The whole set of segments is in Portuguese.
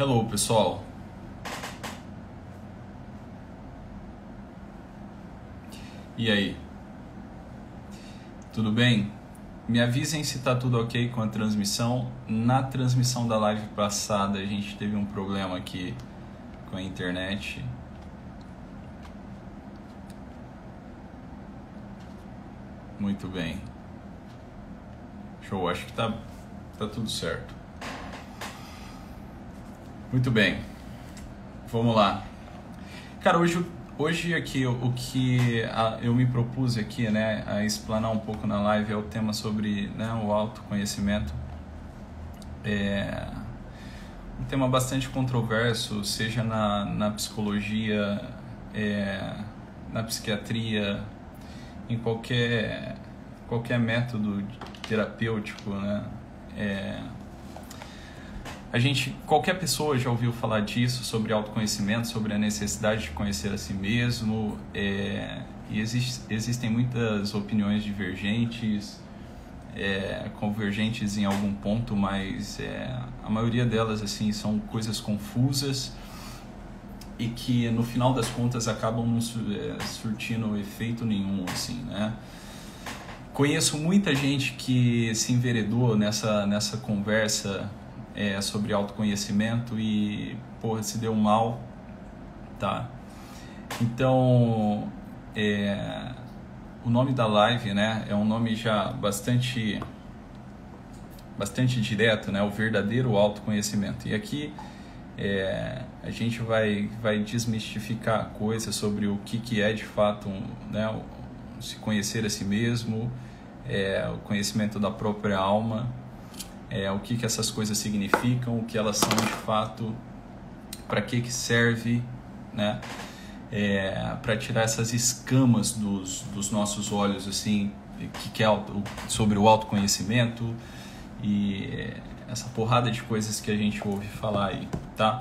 Hello, pessoal. E aí? Tudo bem? Me avisem se está tudo ok com a transmissão. Na transmissão da live passada a gente teve um problema aqui com a internet. Muito bem. Show, acho que tá, tá tudo certo. Muito bem. Vamos lá. Cara, hoje, hoje aqui o que eu me propus aqui, né, a explanar um pouco na live é o tema sobre né, o autoconhecimento. É um tema bastante controverso, seja na, na psicologia, é, na psiquiatria, em qualquer, qualquer método terapêutico, né? É, a gente, qualquer pessoa já ouviu falar disso, sobre autoconhecimento, sobre a necessidade de conhecer a si mesmo, é, e existe, existem muitas opiniões divergentes, é, convergentes em algum ponto, mas é, a maioria delas assim são coisas confusas e que no final das contas acabam não é, surtindo efeito nenhum, assim, né? Conheço muita gente que se enveredou nessa, nessa conversa é, sobre autoconhecimento e, porra, se deu mal, tá? Então, é, o nome da live, né, é um nome já bastante bastante direto, né, o verdadeiro autoconhecimento. E aqui é, a gente vai, vai desmistificar coisas sobre o que, que é de fato um, né, se conhecer a si mesmo, é, o conhecimento da própria alma, é, o que, que essas coisas significam, o que elas são de fato, para que, que serve, né? É, para tirar essas escamas dos, dos nossos olhos, assim, que, que é sobre o autoconhecimento e essa porrada de coisas que a gente ouve falar aí, tá?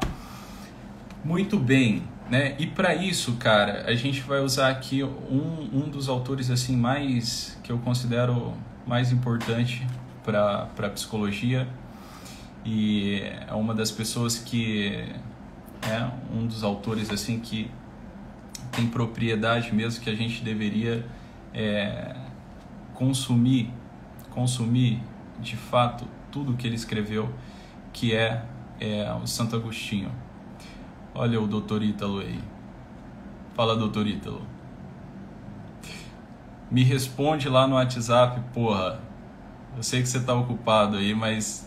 Muito bem, né? E para isso, cara, a gente vai usar aqui um, um dos autores assim mais que eu considero mais importante para psicologia e é uma das pessoas que é um dos autores assim que tem propriedade mesmo que a gente deveria é, consumir consumir de fato tudo que ele escreveu, que é, é o Santo Agostinho. Olha o doutor Ítalo aí. Fala, doutor Ítalo. Me responde lá no WhatsApp, porra. Eu sei que você tá ocupado aí, mas.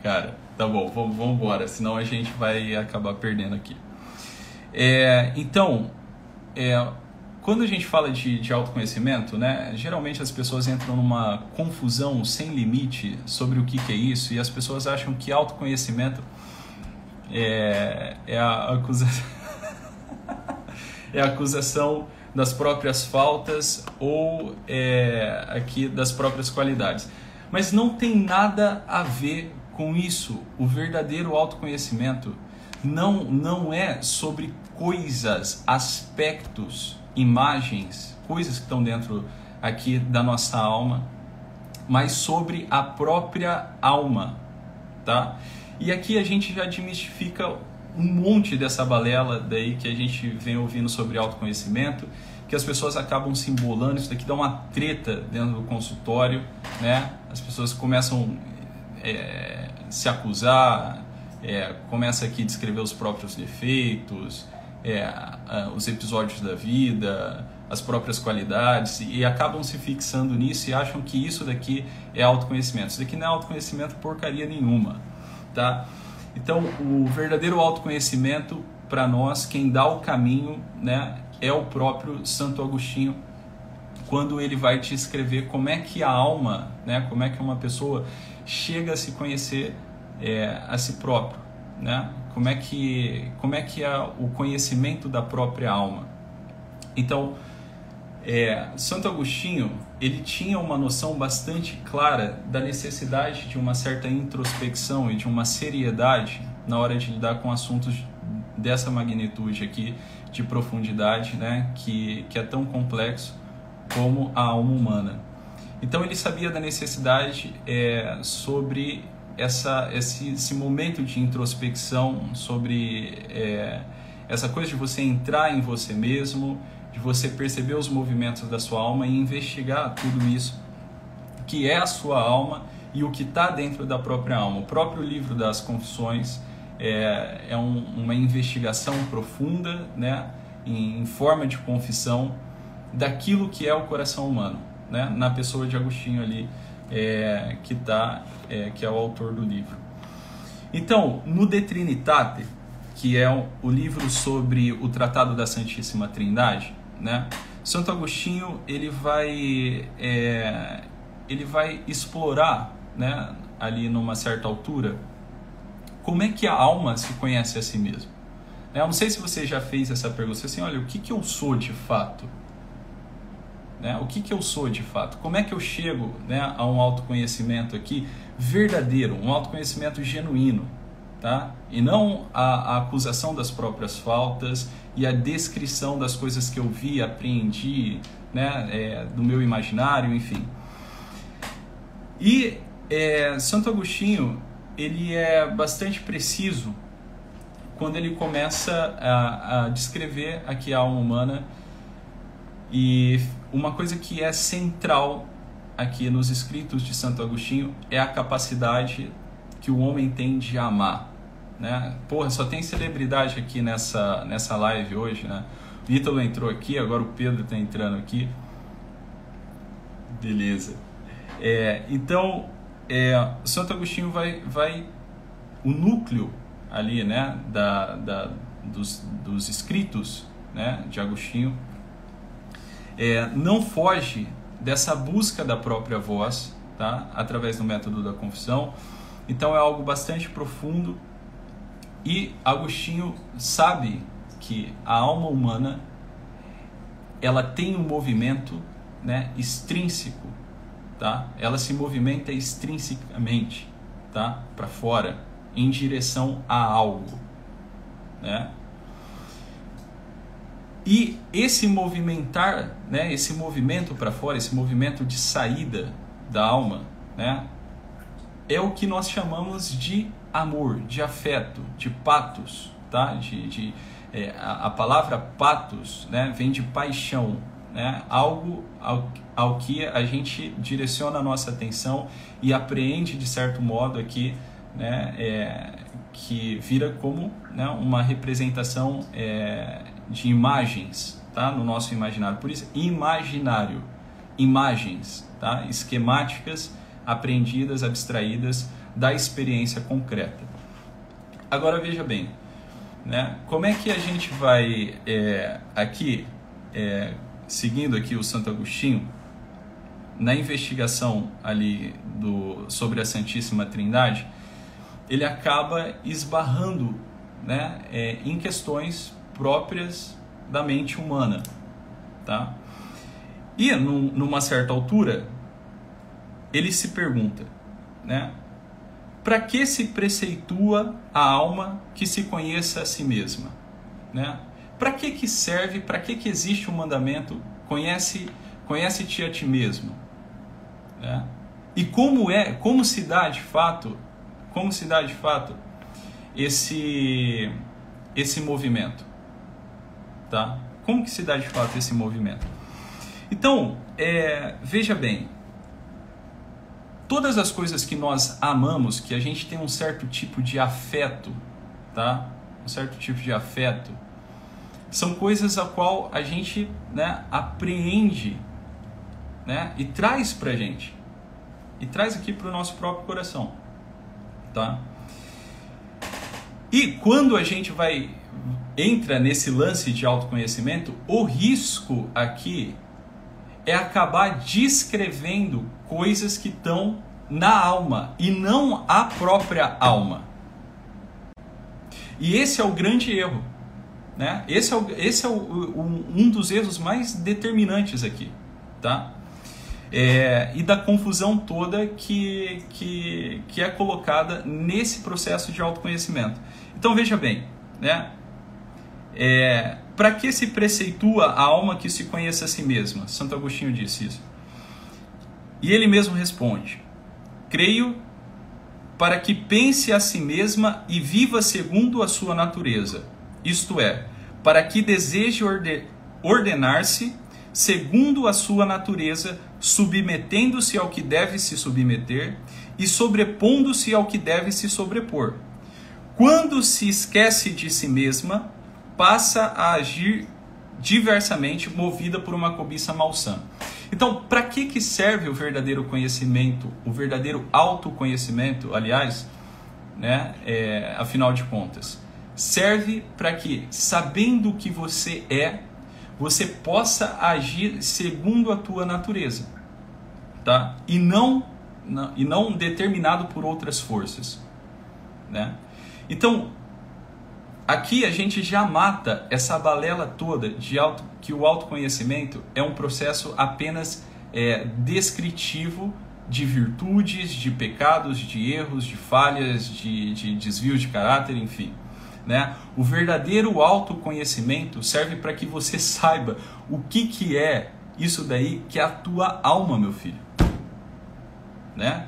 Cara, tá bom, vamos, embora, senão a gente vai acabar perdendo aqui. É, então, é, quando a gente fala de, de autoconhecimento, né, geralmente as pessoas entram numa confusão sem limite sobre o que, que é isso e as pessoas acham que autoconhecimento é, é a acusação é a acusação das próprias faltas ou é, aqui das próprias qualidades. Mas não tem nada a ver com isso. O verdadeiro autoconhecimento não, não é sobre coisas, aspectos imagens, coisas que estão dentro aqui da nossa alma, mas sobre a própria alma, tá? E aqui a gente já desmistifica um monte dessa balela daí que a gente vem ouvindo sobre autoconhecimento, que as pessoas acabam se embolando, isso daqui dá uma treta dentro do consultório, né? As pessoas começam é, se acusar, é, começa aqui a descrever os próprios defeitos, é, os episódios da vida, as próprias qualidades e acabam se fixando nisso e acham que isso daqui é autoconhecimento. Isso daqui não é autoconhecimento porcaria nenhuma, tá? Então, o verdadeiro autoconhecimento para nós, quem dá o caminho, né, é o próprio Santo Agostinho, quando ele vai te escrever como é que a alma, né, como é que uma pessoa chega a se conhecer é, a si próprio, né? Como é que como é que é o conhecimento da própria alma? Então, é, Santo Agostinho ele tinha uma noção bastante clara da necessidade de uma certa introspecção e de uma seriedade na hora de lidar com assuntos dessa magnitude aqui de profundidade, né, que, que é tão complexo como a alma humana. Então ele sabia da necessidade é, sobre essa, esse, esse momento de introspecção, sobre é, essa coisa de você entrar em você mesmo, de você perceber os movimentos da sua alma e investigar tudo isso que é a sua alma e o que está dentro da própria alma. O próprio livro das Confissões é, é um, uma investigação profunda, né, em, em, forma de confissão daquilo que é o coração humano, né, na pessoa de Agostinho ali, é, que tá, é, que é o autor do livro. Então, no De Trinitate, que é o livro sobre o Tratado da Santíssima Trindade, né, Santo Agostinho ele vai é, ele vai explorar, né, ali numa certa altura, como é que a alma se conhece a si mesma. Né, eu não sei se você já fez essa pergunta, assim, olha, o que, que eu sou de fato? Né? O que, que eu sou de fato? Como é que eu chego né, a um autoconhecimento aqui verdadeiro, um autoconhecimento genuíno? Tá? E não a, a acusação das próprias faltas e a descrição das coisas que eu vi, aprendi, né, é, do meu imaginário, enfim. E é, Santo Agostinho ele é bastante preciso quando ele começa a, a descrever aqui a alma humana e uma coisa que é central aqui nos escritos de Santo Agostinho é a capacidade que o homem tem de amar, né? Porra, só tem celebridade aqui nessa nessa live hoje, né? O Ítalo entrou aqui, agora o Pedro está entrando aqui. Beleza. É, então, é, Santo Agostinho vai, vai o núcleo ali, né, da, da, dos, dos escritos, né, de Agostinho, é, não foge dessa busca da própria voz, tá, através do método da confissão. Então é algo bastante profundo e Agostinho sabe que a alma humana ela tem um movimento, né, extrínseco tá? Ela se movimenta extrinsecamente, tá? Para fora, em direção a algo, né? E esse movimentar, né, esse movimento para fora, esse movimento de saída da alma, né, é o que nós chamamos de amor, de afeto, de patos, tá? De, de é, a, a, palavra patos, né, vem de paixão, né? Algo ao, ao que a gente direciona a nossa atenção e apreende de certo modo aqui, né, é, que vira como né, uma representação é, de imagens tá, no nosso imaginário. Por isso, imaginário, imagens, tá, esquemáticas aprendidas, abstraídas da experiência concreta. Agora veja bem, né, como é que a gente vai é, aqui, é, seguindo aqui o Santo Agostinho, na investigação ali do, sobre a Santíssima Trindade, ele acaba esbarrando né, é, em questões próprias da mente humana. Tá? E num, numa certa altura, ele se pergunta, né, para que se preceitua a alma que se conheça a si mesma? Né? Para que, que serve, para que, que existe o um mandamento? Conhece, conhece-te a ti mesmo. Né? E como é, como se dá de fato, como se dá de fato esse esse movimento, tá? Como que se dá de fato esse movimento? Então, é, veja bem, todas as coisas que nós amamos, que a gente tem um certo tipo de afeto, tá? Um certo tipo de afeto, são coisas a qual a gente, né, apreende né? E traz para gente. E traz aqui para o nosso próprio coração. Tá? E quando a gente vai entra nesse lance de autoconhecimento, o risco aqui é acabar descrevendo coisas que estão na alma e não a própria alma. E esse é o grande erro. Né? Esse é, o, esse é o, um dos erros mais determinantes aqui. Tá? é, e da confusão toda que, que, que é colocada nesse processo de autoconhecimento. Então veja bem, né? É, para que se preceitua a alma que se conheça a si mesma? Santo Agostinho disse isso. E ele mesmo responde: Creio para que pense a si mesma e viva segundo a sua natureza, isto é, para que deseje ordenar-se segundo a sua natureza, submetendo-se ao que deve se submeter e sobrepondo-se ao que deve se sobrepor. Quando se esquece de si mesma, passa a agir diversamente, movida por uma cobiça malsã. Então, para que, que serve o verdadeiro conhecimento, o verdadeiro autoconhecimento, aliás, né, é, afinal de contas? Serve para que, sabendo o que você é, você possa agir segundo a tua natureza, tá? E não, não e não determinado por outras forças, né? Então, aqui a gente já mata essa balela toda de auto, que o autoconhecimento é um processo apenas é, descritivo de virtudes, de pecados, de erros, de falhas, de, de desvios de caráter, enfim. Né? O verdadeiro autoconhecimento serve para que você saiba o que, que é isso daí que é a tua alma, meu filho. Né?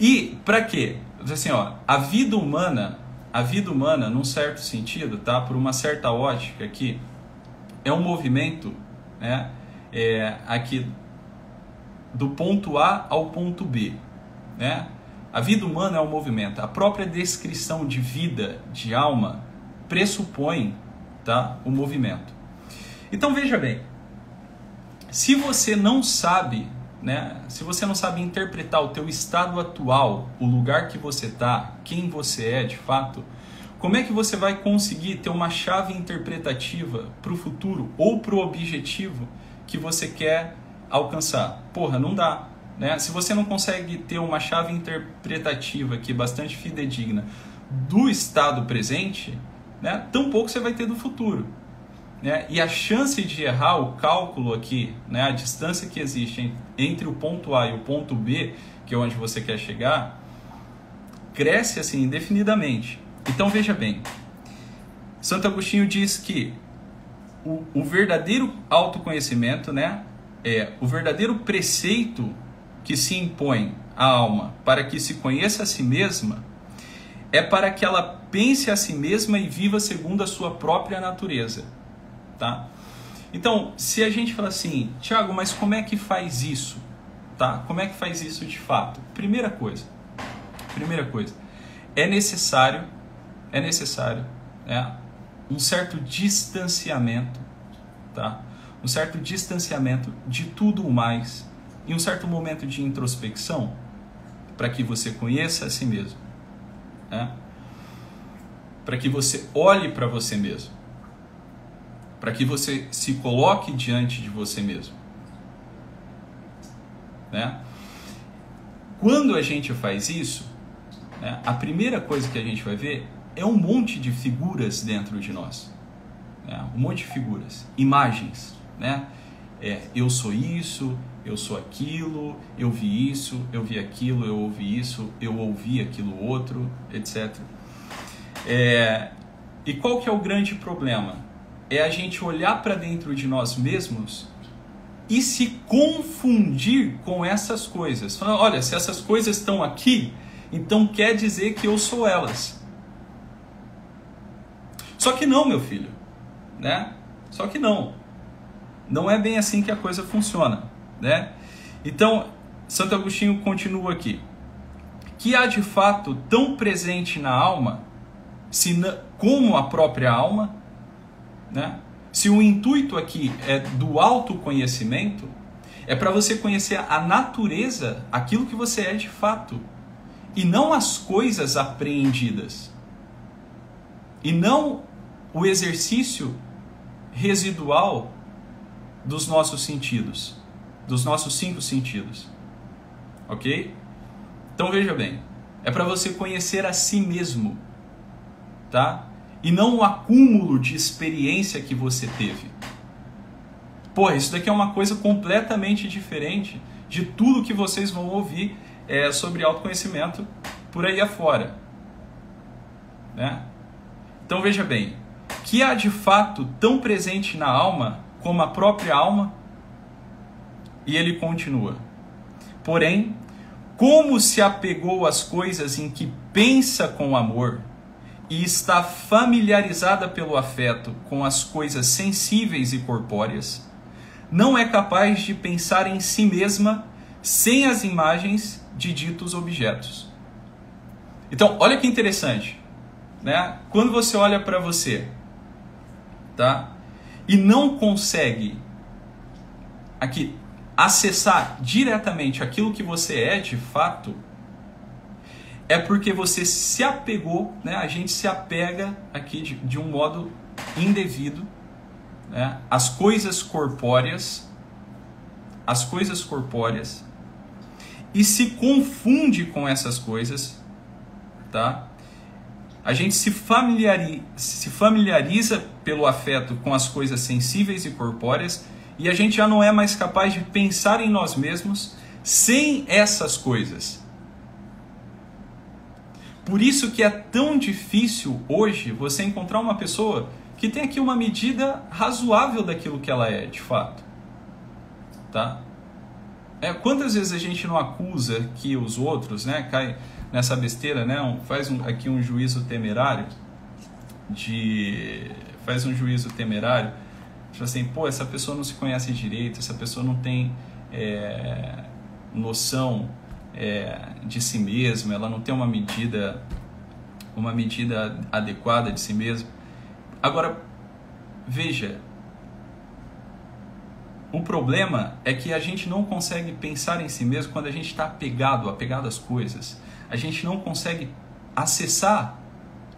E para quê? Assim, ó, a vida humana, a vida humana, num certo sentido, tá? Por uma certa ótica aqui, é um movimento, né? É, aqui do ponto A ao ponto B, né? A vida humana é um movimento. A própria descrição de vida, de alma, pressupõe tá, o movimento. Então veja bem, se você não sabe, né, se você não sabe interpretar o teu estado atual, o lugar que você está, quem você é de fato, como é que você vai conseguir ter uma chave interpretativa para o futuro ou para o objetivo que você quer alcançar? Porra, não dá. Né? Se você não consegue ter uma chave interpretativa que é bastante fidedigna do estado presente, né, tão pouco você vai ter do futuro. Né? E a chance de errar o cálculo aqui, né, a distância que existe entre o ponto A e o ponto B, que é onde você quer chegar, cresce assim indefinidamente. Então veja bem, Santo Agostinho diz que o, o verdadeiro autoconhecimento, né, é o verdadeiro preceito que se impõe à alma para que se conheça a si mesma, é para que ela pense a si mesma e viva segundo a sua própria natureza, tá? Então, se a gente fala assim, Tiago, mas como é que faz isso, tá? Como é que faz isso de fato? Primeira coisa, primeira coisa, é necessário, é necessário, né, um certo distanciamento, tá? Um certo distanciamento de tudo o mais e um certo momento de introspecção para que você conheça a si mesmo. Né? Para que você olhe para você mesmo. Para que você se coloque diante de você mesmo. Né? Quando a gente faz isso, né, a primeira coisa que a gente vai ver é um monte de figuras dentro de nós. Né? Um monte de figuras, imagens. Né? É, eu sou isso, eu sou aquilo, eu vi isso, eu vi aquilo, eu ouvi isso, eu ouvi aquilo outro, etc. É, e qual que é o grande problema? É a gente olhar para dentro de nós mesmos e se confundir com essas coisas. Falando, olha, se essas coisas estão aqui, então quer dizer que eu sou elas. Só que não, meu filho, né? Só que não. Não é bem assim que a coisa funciona, né? Então, Santo Agostinho continua aqui. Que há de fato tão presente na alma, como a própria alma, né? Se o intuito aqui é do autoconhecimento, é para você conhecer a natureza, aquilo que você é de fato, e não as coisas apreendidas. E não o exercício residual dos nossos sentidos, dos nossos cinco sentidos. Ok? Então veja bem, é para você conhecer a si mesmo, tá? E não o acúmulo de experiência que você teve. Pô, isso daqui é uma coisa completamente diferente de tudo que vocês vão ouvir é, sobre autoconhecimento por aí afora. Né? Então veja bem, que há de fato tão presente na alma como a própria alma. E ele continua: Porém, como se apegou às coisas em que pensa com amor e está familiarizada pelo afeto com as coisas sensíveis e corpóreas, não é capaz de pensar em si mesma sem as imagens de ditos objetos. Então, olha que interessante, né? Quando você olha para você, tá? E não consegue aqui acessar diretamente aquilo que você é de fato, é porque você se apegou, né? A gente se apega aqui de, de um modo indevido, né? As coisas corpóreas, as coisas corpóreas, e se confunde com essas coisas, tá? A gente se se familiariza pelo afeto com as coisas sensíveis e corpóreas e a gente já não é mais capaz de pensar em nós mesmos sem essas coisas. Por isso que é tão difícil hoje você encontrar uma pessoa que tem aqui uma medida razoável daquilo que ela é, de fato. Tá? É, quantas vezes a gente não acusa que os outros, né, cai nessa besteira, né, faz um, aqui um juízo temerário de faz um juízo temerário Tipo assim, pô, essa pessoa não se conhece direito, essa pessoa não tem é, noção é, de si mesma, ela não tem uma medida, uma medida adequada de si mesma. Agora, veja, o problema é que a gente não consegue pensar em si mesmo quando a gente está apegado, apegado às coisas. A gente não consegue acessar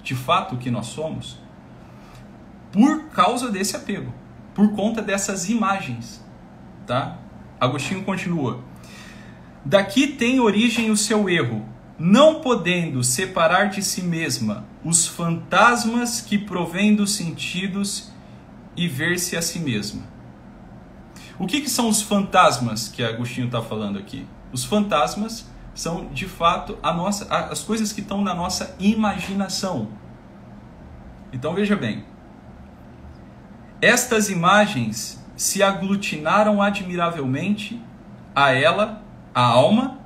de fato o que nós somos por causa desse apego por conta dessas imagens, tá? Agostinho continua: Daqui tem origem o seu erro, não podendo separar de si mesma os fantasmas que provêm dos sentidos e ver-se a si mesma. O que, que são os fantasmas que Agostinho está falando aqui? Os fantasmas são de fato nossa, as coisas que estão na nossa imaginação. Então veja bem, estas imagens se aglutinaram admiravelmente a ela, a alma,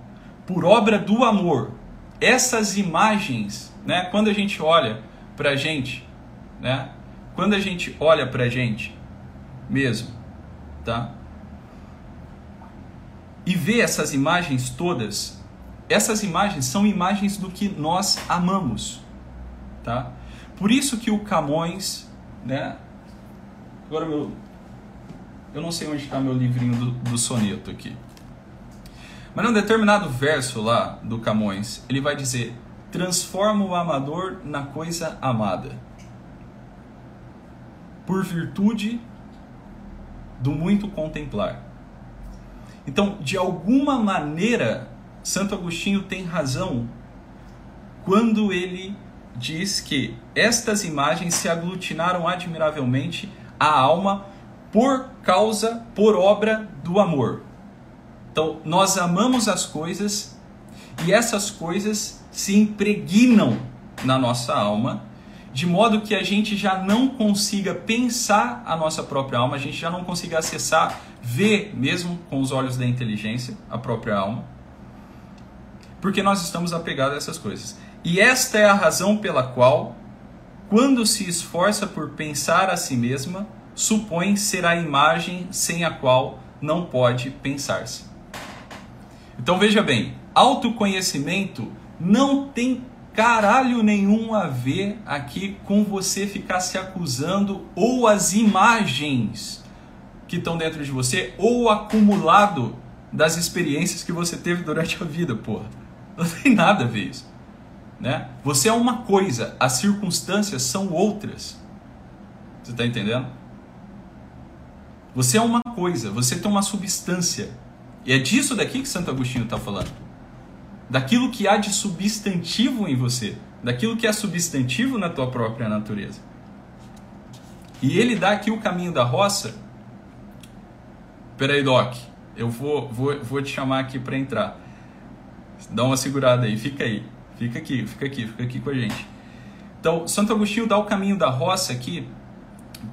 por obra do amor. Essas imagens, né, quando a gente olha para a gente, né, quando a gente olha para a gente mesmo, tá? E vê essas imagens todas, essas imagens são imagens do que nós amamos, tá? Por isso que o Camões, né, Agora, meu, eu não sei onde está meu livrinho do, do soneto aqui. Mas num determinado verso lá do Camões, ele vai dizer: transforma o amador na coisa amada, por virtude do muito contemplar. Então, de alguma maneira, Santo Agostinho tem razão quando ele diz que estas imagens se aglutinaram admiravelmente a alma por causa, por obra do amor. Então, nós amamos as coisas e essas coisas se impregnam na nossa alma, de modo que a gente já não consiga pensar a nossa própria alma, a gente já não consiga acessar, ver mesmo com os olhos da inteligência a própria alma, porque nós estamos apegados a essas coisas. E esta é a razão pela qual quando se esforça por pensar a si mesma, supõe ser a imagem sem a qual não pode pensar-se. Então veja bem, autoconhecimento não tem caralho nenhum a ver aqui com você ficar se acusando ou as imagens que estão dentro de você ou o acumulado das experiências que você teve durante a vida, porra. Não tem nada a ver isso. Né? Você é uma coisa, as circunstâncias são outras. Você está entendendo? Você é uma coisa, você tem uma substância. E é disso daqui que Santo Agostinho está falando. Daquilo que há de substantivo em você. Daquilo que é substantivo na tua própria natureza. E ele dá aqui o caminho da roça. Peraí, Doc. Eu vou, vou, vou te chamar aqui para entrar. Dá uma segurada aí, fica aí. Fica aqui, fica aqui, fica aqui com a gente. Então, Santo Agostinho dá o caminho da roça aqui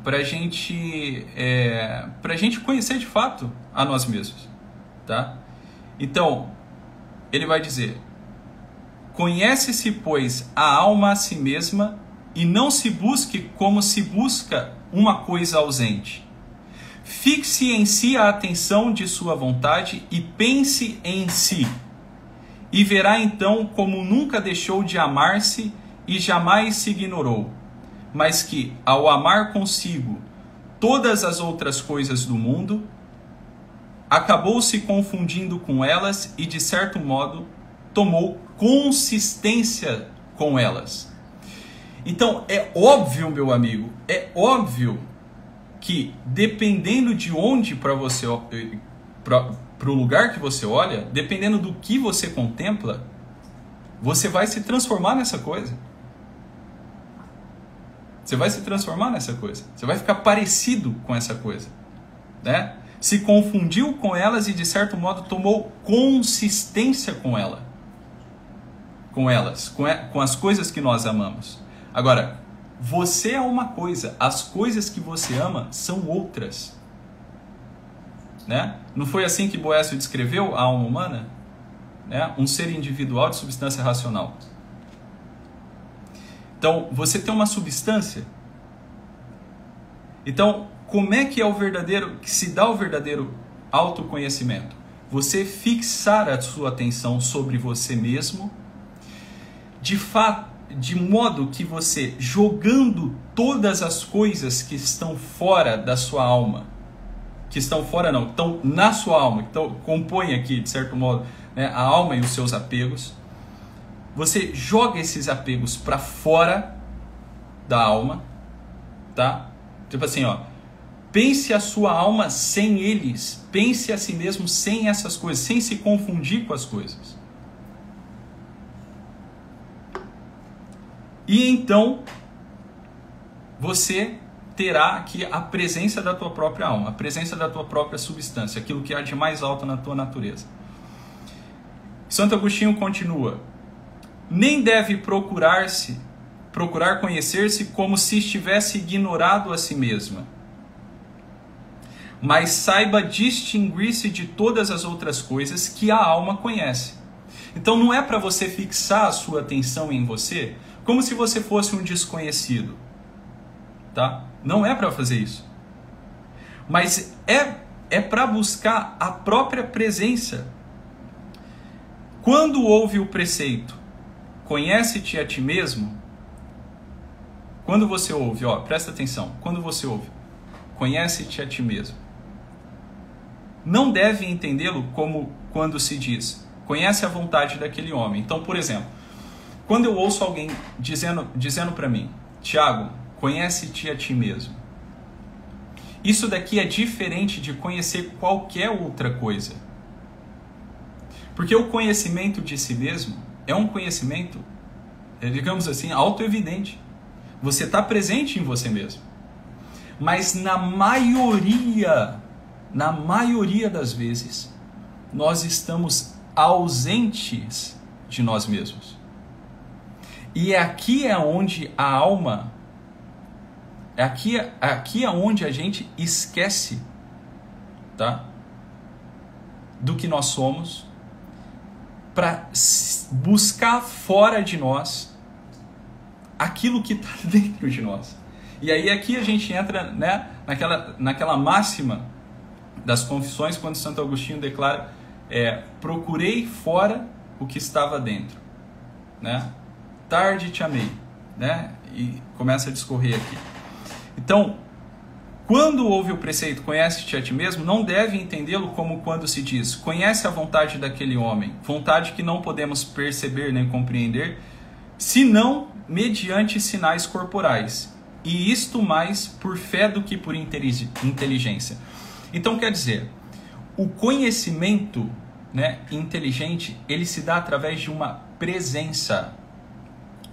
para gente, é, a gente conhecer de fato a nós mesmos, tá? Então, ele vai dizer: Conhece-se, pois, a alma a si mesma e não se busque como se busca uma coisa ausente. Fixe em si a atenção de sua vontade e pense em si. E verá então como nunca deixou de amar-se e jamais se ignorou, mas que, ao amar consigo todas as outras coisas do mundo, acabou se confundindo com elas e, de certo modo, tomou consistência com elas. Então, é óbvio, meu amigo, é óbvio que dependendo de onde para você para o lugar que você olha, dependendo do que você contempla, você vai se transformar nessa coisa. Você vai se transformar nessa coisa. Você vai ficar parecido com essa coisa, né? Se confundiu com elas e de certo modo tomou consistência com ela. Com elas, com, com as coisas que nós amamos. Agora, você é uma coisa, as coisas que você ama são outras. Né? Não foi assim que Boécio descreveu a alma humana? Né? Um ser individual de substância racional. Então, você tem uma substância. Então, como é que é o verdadeiro, que se dá o verdadeiro autoconhecimento? Você fixar a sua atenção sobre você mesmo, de fato, de modo que você jogando todas as coisas que estão fora da sua alma, que estão fora não, estão na sua alma, então compõem aqui de certo modo né, a alma e os seus apegos, você joga esses apegos para fora da alma, tá? Tipo assim, ó, pense a sua alma sem eles, pense a si mesmo sem essas coisas, sem se confundir com as coisas. E então você terá aqui a presença da tua própria alma, a presença da tua própria substância, aquilo que há de mais alto na tua natureza. Santo Agostinho continua: nem deve procurar-se, procurar conhecer-se como se estivesse ignorado a si mesma. Mas saiba distinguir-se de todas as outras coisas que a alma conhece. Então não é para você fixar a sua atenção em você como se você fosse um desconhecido. Tá? Não é para fazer isso. Mas é é para buscar a própria presença. Quando houve o preceito Conhece-te a ti mesmo. Quando você ouve, ó, presta atenção. Quando você ouve, conhece-te a ti mesmo. Não deve entendê-lo como quando se diz, conhece a vontade daquele homem. Então, por exemplo, quando eu ouço alguém dizendo, dizendo para mim, Tiago, conhece-te a ti mesmo. Isso daqui é diferente de conhecer qualquer outra coisa. Porque o conhecimento de si mesmo é um conhecimento, é, digamos assim, auto-evidente. Você está presente em você mesmo. Mas na maioria, na maioria das vezes, nós estamos ausentes de nós mesmos. E é aqui é onde a alma, é aqui, aqui é onde a gente esquece, tá? Do que nós somos, para buscar fora de nós aquilo que está dentro de nós. E aí aqui a gente entra né, naquela, naquela máxima das confissões, quando Santo Agostinho declara: é, procurei fora o que estava dentro. Né? Tarde te amei. Né? E começa a discorrer aqui. Então, quando ouve o preceito conhece-te a ti mesmo, não deve entendê-lo como quando se diz conhece a vontade daquele homem, vontade que não podemos perceber nem compreender, senão mediante sinais corporais, e isto mais por fé do que por inteligência. Então quer dizer, o conhecimento né, inteligente, ele se dá através de uma presença.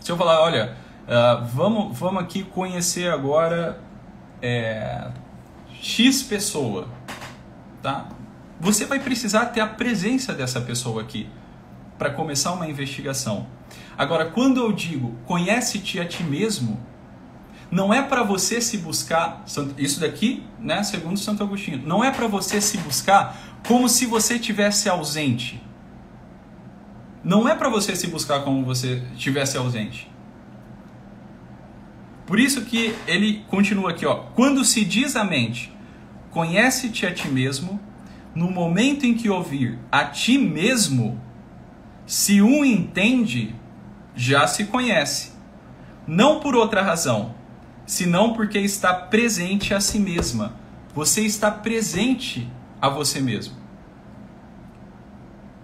Se eu falar, olha, uh, vamos, vamos aqui conhecer agora é, X pessoa, tá? Você vai precisar ter a presença dessa pessoa aqui para começar uma investigação. Agora, quando eu digo conhece-te a ti mesmo, não é para você se buscar, isso daqui, né, segundo Santo Agostinho, não é para você se buscar como se você tivesse ausente. Não é para você se buscar como você estivesse ausente. Por isso que ele continua aqui, ó. Quando se diz a mente, conhece-te a ti mesmo, no momento em que ouvir a ti mesmo, se um entende, já se conhece. Não por outra razão, senão porque está presente a si mesma. Você está presente a você mesmo.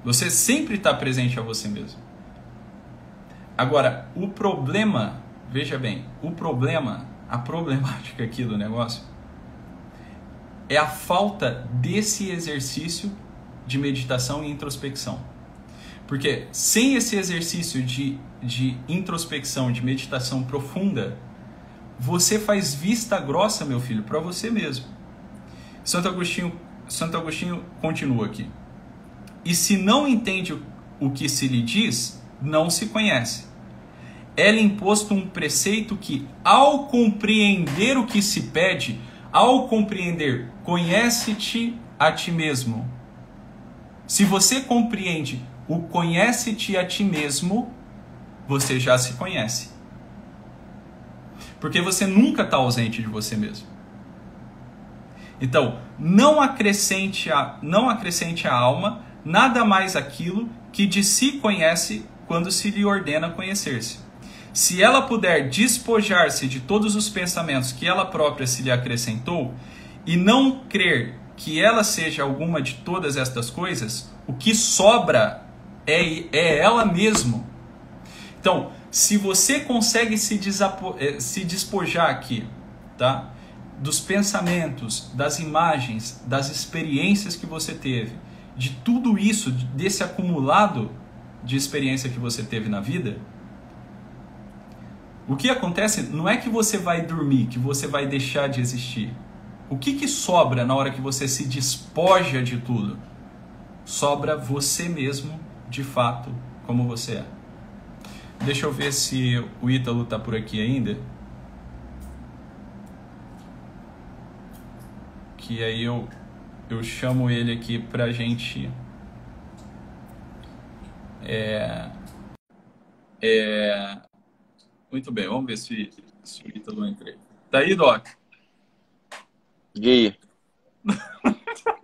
Você sempre está presente a você mesmo. Agora, o problema, veja bem, o problema, a problemática aqui do negócio é a falta desse exercício de meditação e introspecção. Porque sem esse exercício de, de introspecção, de meditação profunda, você faz vista grossa, meu filho, para você mesmo. Santo Agostinho, Santo Agostinho continua aqui. E se não entende o que se lhe diz, não se conhece. É-lhe imposto um preceito que, ao compreender o que se pede, ao compreender, conhece-te a ti mesmo. Se você compreende o conhece-te a ti mesmo, você já se conhece. Porque você nunca está ausente de você mesmo. Então, não acrescente a, não acrescente a alma nada mais aquilo que de si conhece quando se lhe ordena conhecer-se. Se ela puder despojar-se de todos os pensamentos que ela própria se lhe acrescentou e não crer que ela seja alguma de todas estas coisas, o que sobra é, é ela mesma. Então, se você consegue se, eh, se despojar aqui, tá? Dos pensamentos, das imagens, das experiências que você teve, de tudo isso, desse acumulado de experiência que você teve na vida, o que acontece não é que você vai dormir, que você vai deixar de existir. O que, que sobra na hora que você se despoja de tudo? Sobra você mesmo, de fato, como você é. Deixa eu ver se o Ítalo tá por aqui ainda. Que aí eu, eu chamo ele aqui pra gente. É, é, muito bem, vamos ver se, se o Ítalo entra aí. Tá aí, Doc? Aí?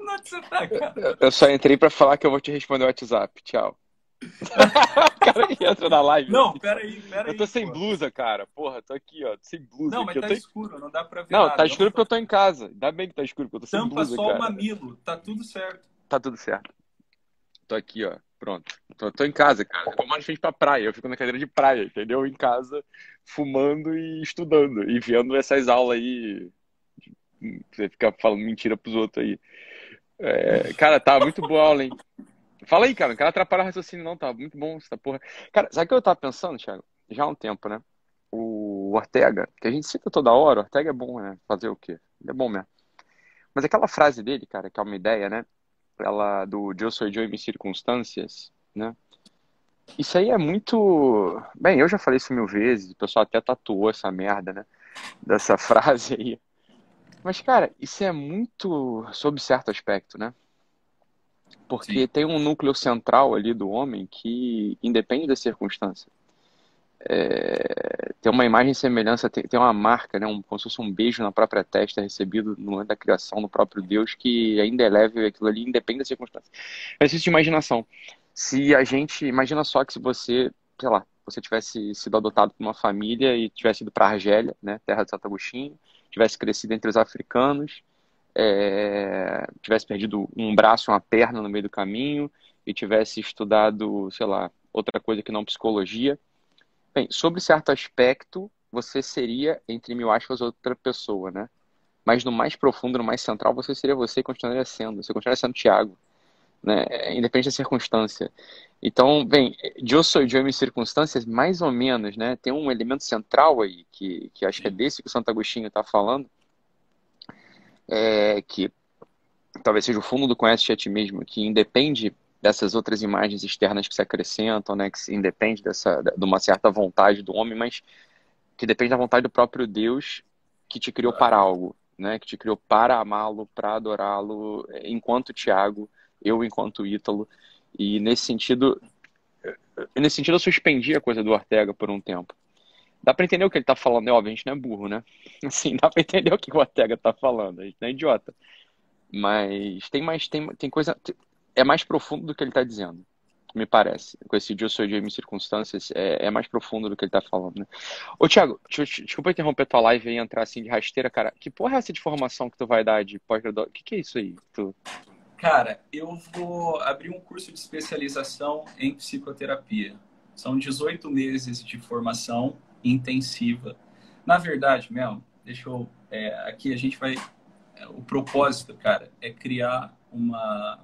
Onde você tá, cara? Eu só entrei pra falar que eu vou te responder o WhatsApp. Tchau. o cara entra na live. Não, peraí, peraí. Eu tô sem blusa, cara. Porra, tô aqui, ó. Sem blusa. Não, mas tá tô... escuro, não dá pra ver. Não, nada. tá escuro porque eu tô em casa. Ainda bem que tá escuro, porque eu tô sem Tampa blusa. só cara. o mamilo, tá tudo certo. Tá tudo certo. Tô aqui, ó. Pronto. Tô, tô em casa, cara. Eu mais frente pra praia. Eu fico na cadeira de praia, entendeu? Em casa, fumando e estudando. E vendo essas aulas aí. Você ficar falando mentira pros outros aí. É, cara, tá muito boa a aula, hein? Fala aí, cara. Não quero atrapalhar o raciocínio, não. Tá muito bom essa porra. Cara, sabe o que eu tava pensando, Thiago? Já há um tempo, né? O Ortega, que a gente cita toda hora, o Ortega é bom, né? Fazer o quê? Ele é bom mesmo. Mas aquela frase dele, cara, que é uma ideia, né? ela do Eu Sou Eu e Minhas Circunstâncias, né? Isso aí é muito. Bem, eu já falei isso mil vezes, o pessoal até tatuou essa merda, né? Dessa frase aí. Mas, cara, isso é muito sob certo aspecto, né? Porque Sim. tem um núcleo central ali do homem que independe da circunstância. É, tem uma imagem e semelhança, tem, tem uma marca, né, um, como se fosse um beijo na própria testa recebido no momento da criação do próprio Deus, que ainda é leve aquilo ali, independe da circunstância. É exercício de imaginação. Se a gente, imagina só que se você, sei lá, você tivesse sido adotado por uma família e tivesse ido para Argélia, né, terra de Santo Agostinho, tivesse crescido entre os africanos, é, tivesse perdido um braço, uma perna no meio do caminho e tivesse estudado, sei lá, outra coisa que não psicologia, Bem, sobre certo aspecto, você seria, entre mil aspas, outra pessoa, né? Mas no mais profundo, no mais central, você seria você e continuaria sendo. Você continuaria sendo Tiago, né? Independente da circunstância. Então, bem, de eu sou eu e circunstâncias, mais ou menos, né? Tem um elemento central aí, que, que acho que é desse que o Santo Agostinho está falando, é que talvez seja o fundo do conhece a ti mesmo, que independe dessas outras imagens externas que se acrescentam, né, que se independe dessa de uma certa vontade do homem, mas que depende da vontade do próprio Deus que te criou para algo, né, que te criou para amá-lo, para adorá-lo, enquanto Tiago, eu enquanto Ítalo, e nesse sentido nesse sentido, eu suspendi a coisa do Ortega por um tempo. Dá pra entender o que ele tá falando, é óbvio, a gente não é burro, né? Assim, dá pra entender o que o Ortega tá falando, a gente não é idiota. Mas tem mais, tem, tem coisa, é mais profundo do que ele tá dizendo, me parece. Com esse dia eu sou de em circunstâncias, é, é, mais profundo do que ele tá falando, né? Ô, Thiago, desculpa interromper tua live e entrar assim de rasteira, cara. Que porra é essa de formação que tu vai dar de pós-graduação? O que, que é isso aí? Tu... Cara, eu vou abrir um curso de especialização em psicoterapia. São 18 meses de formação intensiva. Na verdade, Mel, deixa eu. É, aqui a gente vai. É, o propósito, cara, é criar uma,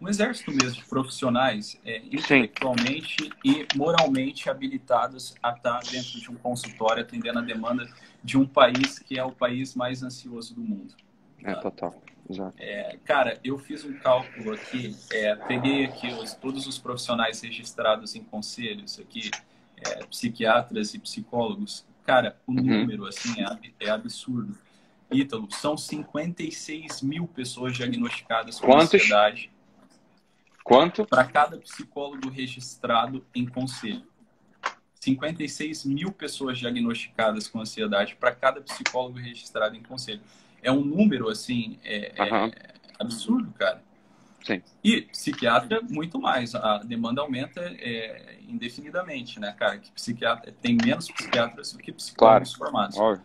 um exército mesmo de profissionais é, intelectualmente Sim. e moralmente habilitados a estar dentro de um consultório atendendo a demanda de um país que é o país mais ansioso do mundo. É, total. Exato. É, cara, eu fiz um cálculo aqui, é, peguei aqui os, todos os profissionais registrados em conselhos aqui, é, psiquiatras e psicólogos. Cara, o uhum. número, assim, é, é absurdo. Ítalo, são 56 mil pessoas diagnosticadas com Quantos? ansiedade. Quanto? Para cada psicólogo registrado em conselho. 56 mil pessoas diagnosticadas com ansiedade para cada psicólogo registrado em conselho é um número, assim, é, uhum. é absurdo, cara. Sim. E psiquiatra, muito mais. A demanda aumenta é, indefinidamente, né, cara? Que psiquiatra, tem menos psiquiatras do que psicólogos claro. formados.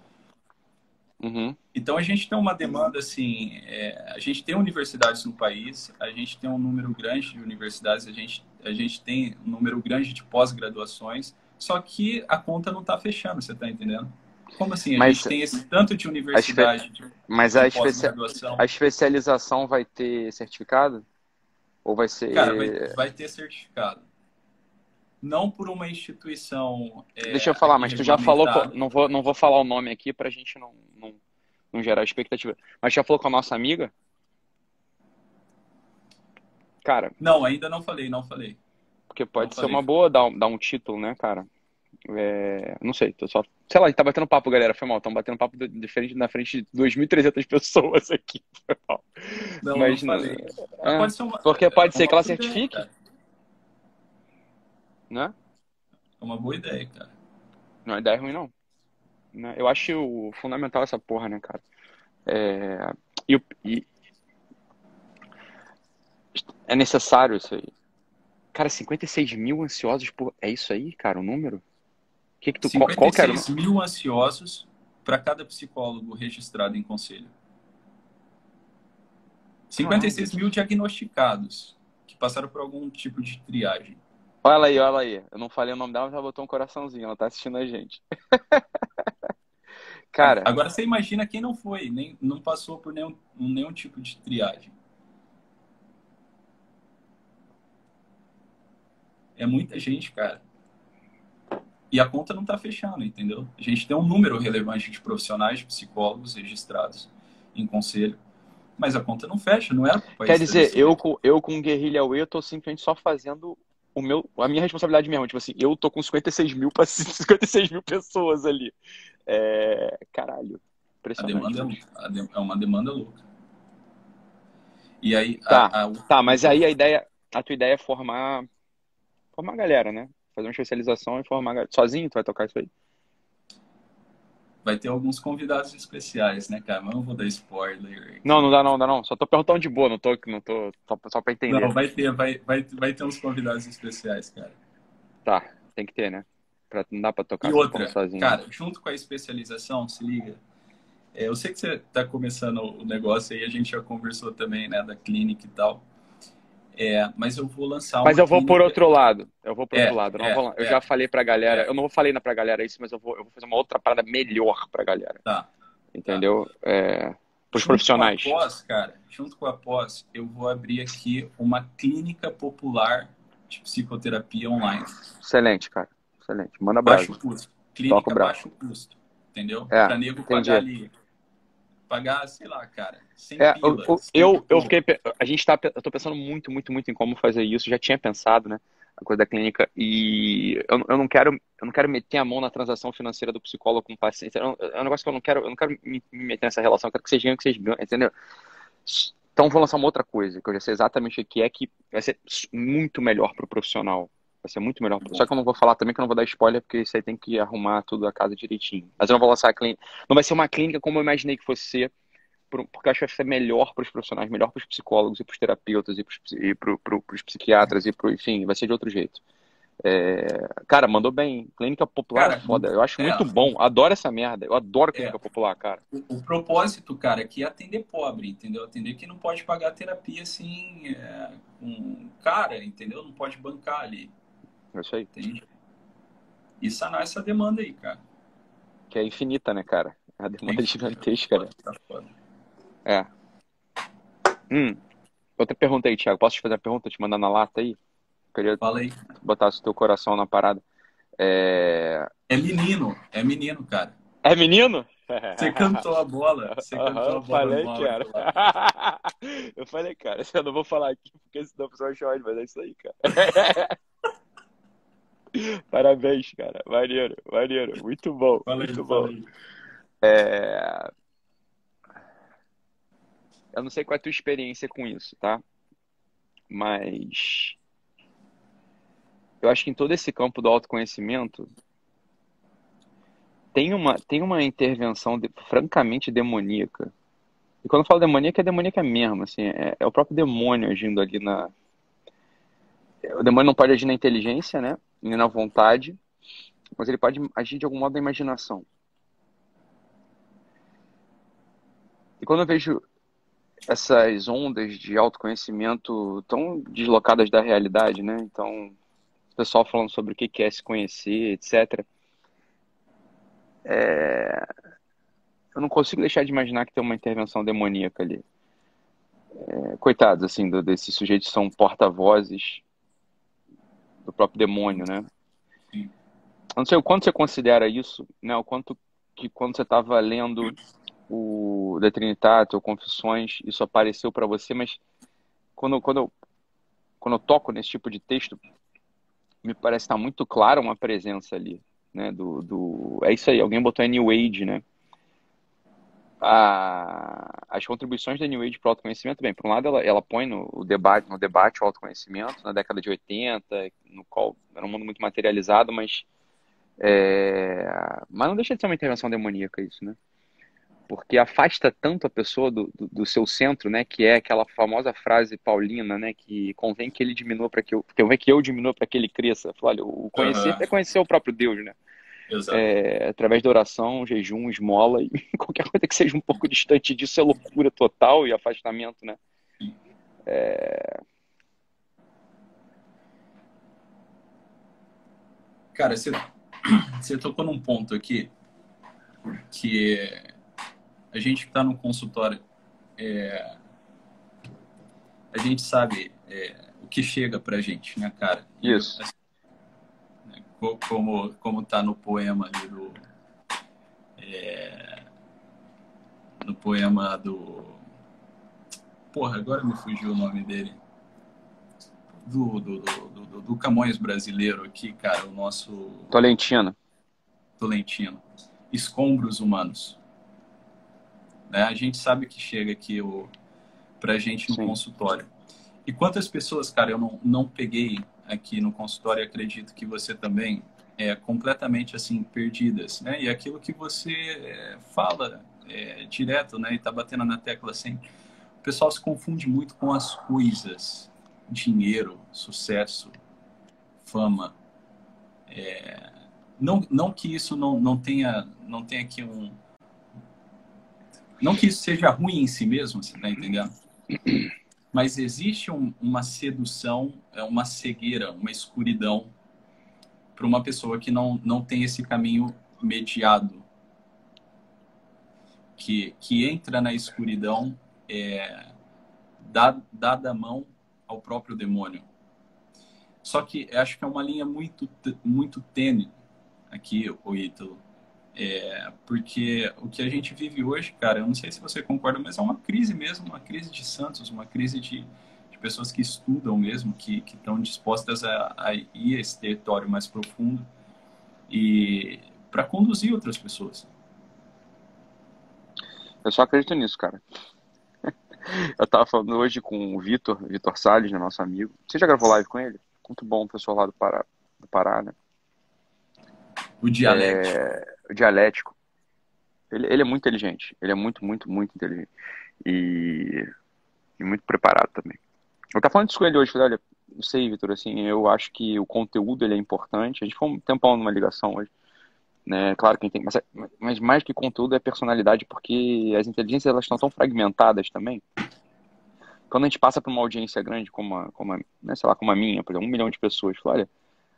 Uhum. Então, a gente tem uma demanda, assim... É, a gente tem universidades no país, a gente tem um número grande de universidades, a gente, a gente tem um número grande de pós-graduações, só que a conta não está fechando, você está entendendo? Como assim? A mas, gente tem esse tanto de universidade. De, mas de a, especia a especialização vai ter certificado? Ou vai ser. Cara, vai, vai ter certificado. Não por uma instituição. É, Deixa eu falar, mas tu já falou. Não vou, não vou falar o nome aqui pra gente não, não, não gerar expectativa. Mas já falou com a nossa amiga? Cara. Não, ainda não falei, não falei. Porque pode não ser falei. uma boa dar, dar um título, né, cara? É, não sei, tô só. Sei lá, a gente tá batendo papo, galera. Foi mal. Estamos batendo papo diferente na frente de 2.300 pessoas aqui. Foi mal. Não, Mas, não falei. É, pode uma, porque pode é ser que ela certifique. Ideia, né? É uma boa ideia, cara. Não é ideia ruim, não. Né? Eu acho fundamental essa porra, né, cara? É, e, e, é necessário isso aí. Cara, 56 mil ansiosos por. É isso aí, cara, o número? Que que tu, 56 qual, mil ansiosos para cada psicólogo registrado em conselho. 56 mil diagnosticados que passaram por algum tipo de triagem. Olha aí, olha aí. Eu não falei o nome dela, mas ela botou um coraçãozinho. Ela tá assistindo a gente. Cara. Agora você imagina quem não foi, nem não passou por nenhum, nenhum tipo de triagem. É muita gente, cara. E a conta não está fechando, entendeu? A gente tem um número relevante de profissionais, de psicólogos registrados em conselho, mas a conta não fecha, não é? Quer dizer, eu com, eu com Guerrilha Way, eu tô simplesmente só fazendo o meu, a minha responsabilidade mesmo. Tipo assim, eu tô com 56 mil para 56 mil pessoas ali. É, caralho. A demanda é, é uma demanda louca. E aí. Tá, a, a... tá, mas aí a ideia, a tua ideia é formar, formar a galera, né? Fazer uma especialização e formar. Sozinho tu vai tocar isso aí? Vai ter alguns convidados especiais, né, cara? Mas não vou dar spoiler. Não, não dá não, dá não. Só tô perguntando de boa, não tô, não tô só, só pra entender. Não, vai ter, vai, vai, vai ter uns convidados especiais, cara. Tá, tem que ter, né? Pra, não dá pra tocar e outra, sozinho. Cara, junto com a especialização, se liga. É, eu sei que você tá começando o negócio aí, a gente já conversou também, né, da clínica e tal. É, mas eu vou lançar Mas eu vou por outro lado. Eu vou por é, outro lado. É, vou, eu já falei pra galera. Eu não vou falei pra galera isso, mas eu vou, eu vou fazer uma outra parada melhor pra galera. Tá. Entendeu? Tá. É, pros junto profissionais. Com a pós, cara, junto com a pós, eu vou abrir aqui uma clínica popular de psicoterapia online. Excelente, cara. Excelente. Manda baixo custo. Clínica baixo custo. Entendeu? É, pra nego pagar ali pagar, sei lá, cara, sem é, pila, eu, eu, eu fiquei, a gente tá, eu tô pensando muito, muito, muito em como fazer isso, já tinha pensado, né, a coisa da clínica, e eu, eu não quero, eu não quero meter a mão na transação financeira do psicólogo com o paciente, é um negócio que eu não quero, eu não quero me, me meter nessa relação, eu quero que vocês ganhem, que vocês ganhem, entendeu? Então vou lançar uma outra coisa, que eu já sei exatamente o que é, que vai ser muito melhor para o profissional. Vai ser muito melhor. Só que eu não vou falar também que eu não vou dar spoiler, porque isso aí tem que arrumar tudo a casa direitinho. Mas eu não vou lançar a clínica. Não vai ser uma clínica como eu imaginei que fosse ser, porque eu acho que vai ser melhor para os profissionais, melhor para os psicólogos e para os terapeutas e para os psiquiatras e pro, enfim, vai ser de outro jeito. É... Cara, mandou bem. Clínica popular cara, é foda. Eu acho é, muito bom. Adoro essa merda. Eu adoro clínica é, popular, cara. O, o, propósito, cara, aqui é atender pobre, entendeu? Atender que não pode pagar terapia assim, é, com cara, entendeu? Não pode bancar ali. É isso aí. Entende? E sanar essa demanda aí, cara. Que é infinita, né, cara? A demanda é gigantesca, né? Tá foda. É. Hum. Outra pergunta aí, Thiago. Posso te fazer a pergunta? Te mandar na lata aí? Queria Fala aí. botar o teu coração na parada. É... é menino, é menino, cara. É menino? Você cantou a bola. Você uhum, cantou a bola. Falei, cara. eu falei, cara, eu não vou falar aqui porque senão o pessoal chora, mas é isso aí, cara. Parabéns, cara. Maneiro, maneiro. Muito bom. Falei, muito bom. É... Eu não sei qual é a tua experiência com isso, tá? Mas eu acho que em todo esse campo do autoconhecimento tem uma, tem uma intervenção de, francamente demoníaca. E quando eu falo demoníaca, é demoníaca mesmo, assim, é, é, o próprio demônio agindo ali na... O demônio não pode agir na inteligência, né? Nem na vontade, mas ele pode agir de algum modo na imaginação. E quando eu vejo essas ondas de autoconhecimento tão deslocadas da realidade, né? Então, pessoal falando sobre o que é se conhecer, etc. É... Eu não consigo deixar de imaginar que tem uma intervenção demoníaca ali. É... Coitados, assim, desses sujeitos são porta-vozes do próprio demônio, né? Sim. Não sei o quanto você considera isso, né? O quanto que quando você estava lendo o The Trinitatis ou Confissões, isso apareceu para você, mas quando, quando, eu, quando eu toco nesse tipo de texto, me parece estar muito clara uma presença ali, né? Do, do... É isso aí, alguém botou New Age, né? A... As contribuições da New Age para o autoconhecimento, bem, por um lado ela, ela põe no, o debate, no debate o autoconhecimento, na década de 80, no qual era um mundo muito materializado, mas é... mas não deixa de ser uma intervenção demoníaca isso, né? porque afasta tanto a pessoa do, do, do, seu centro, né, que é aquela famosa frase paulina, né, que convém que ele diminua para que eu, convém que eu diminua para que ele cresça. Olha, o conhecer uhum. é conhecer o próprio Deus, né? É, através da oração, jejum, esmola e qualquer coisa que seja um pouco distante disso é loucura total e afastamento, né? É... Cara, você, você tocou num ponto aqui que a gente que está no consultório, é, a gente sabe é, o que chega para a gente, né, cara? Isso. Como, como tá no poema ali do... É, no poema do... Porra, agora me fugiu o nome dele. Do, do, do, do, do Camões brasileiro aqui, cara, o nosso... Tolentino. Tolentino. Escombros humanos. Né? A gente sabe que chega aqui o, pra gente no Sim. consultório. E quantas pessoas, cara, eu não, não peguei aqui no consultório, acredito que você também, é completamente assim, perdidas, né? E aquilo que você é, fala é, direto, né? E tá batendo na tecla assim, o pessoal se confunde muito com as coisas, dinheiro, sucesso, fama. É, não, não que isso não, não tenha não tenha aqui um, não que isso seja ruim em si mesmo, você está entendendo? Mas existe um, uma sedução, é uma cegueira, uma escuridão para uma pessoa que não, não tem esse caminho mediado. Que, que entra na escuridão, é, dada a mão ao próprio demônio. Só que acho que é uma linha muito, muito tênue aqui, o Ítalo é, porque o que a gente vive hoje, cara, eu não sei se você concorda, mas é uma crise mesmo, uma crise de santos, uma crise de, de pessoas que estudam mesmo, que, estão dispostas a, a ir a esse território mais profundo e para conduzir outras pessoas. Eu só acredito nisso, cara. Eu tava falando hoje com o Vitor, Vitor Salles, né, nosso amigo. Você já gravou live com ele? Muito bom, pessoal lá do Pará. do Pará, né? O dialético. É, o dialético. Ele, ele é muito inteligente. Ele é muito, muito, muito inteligente. E, e muito preparado também. Eu tava falando isso com ele hoje, falei, olha, não sei, Vitor, assim, eu acho que o conteúdo ele é importante. A gente foi um tempão numa ligação hoje. Né? Claro que tem, mas, mas mais que conteúdo é personalidade, porque as inteligências elas estão tão fragmentadas também. Quando a gente passa para uma audiência grande, como a, como a, né, sei lá, como a minha, por exemplo, um milhão de pessoas, fala, olha,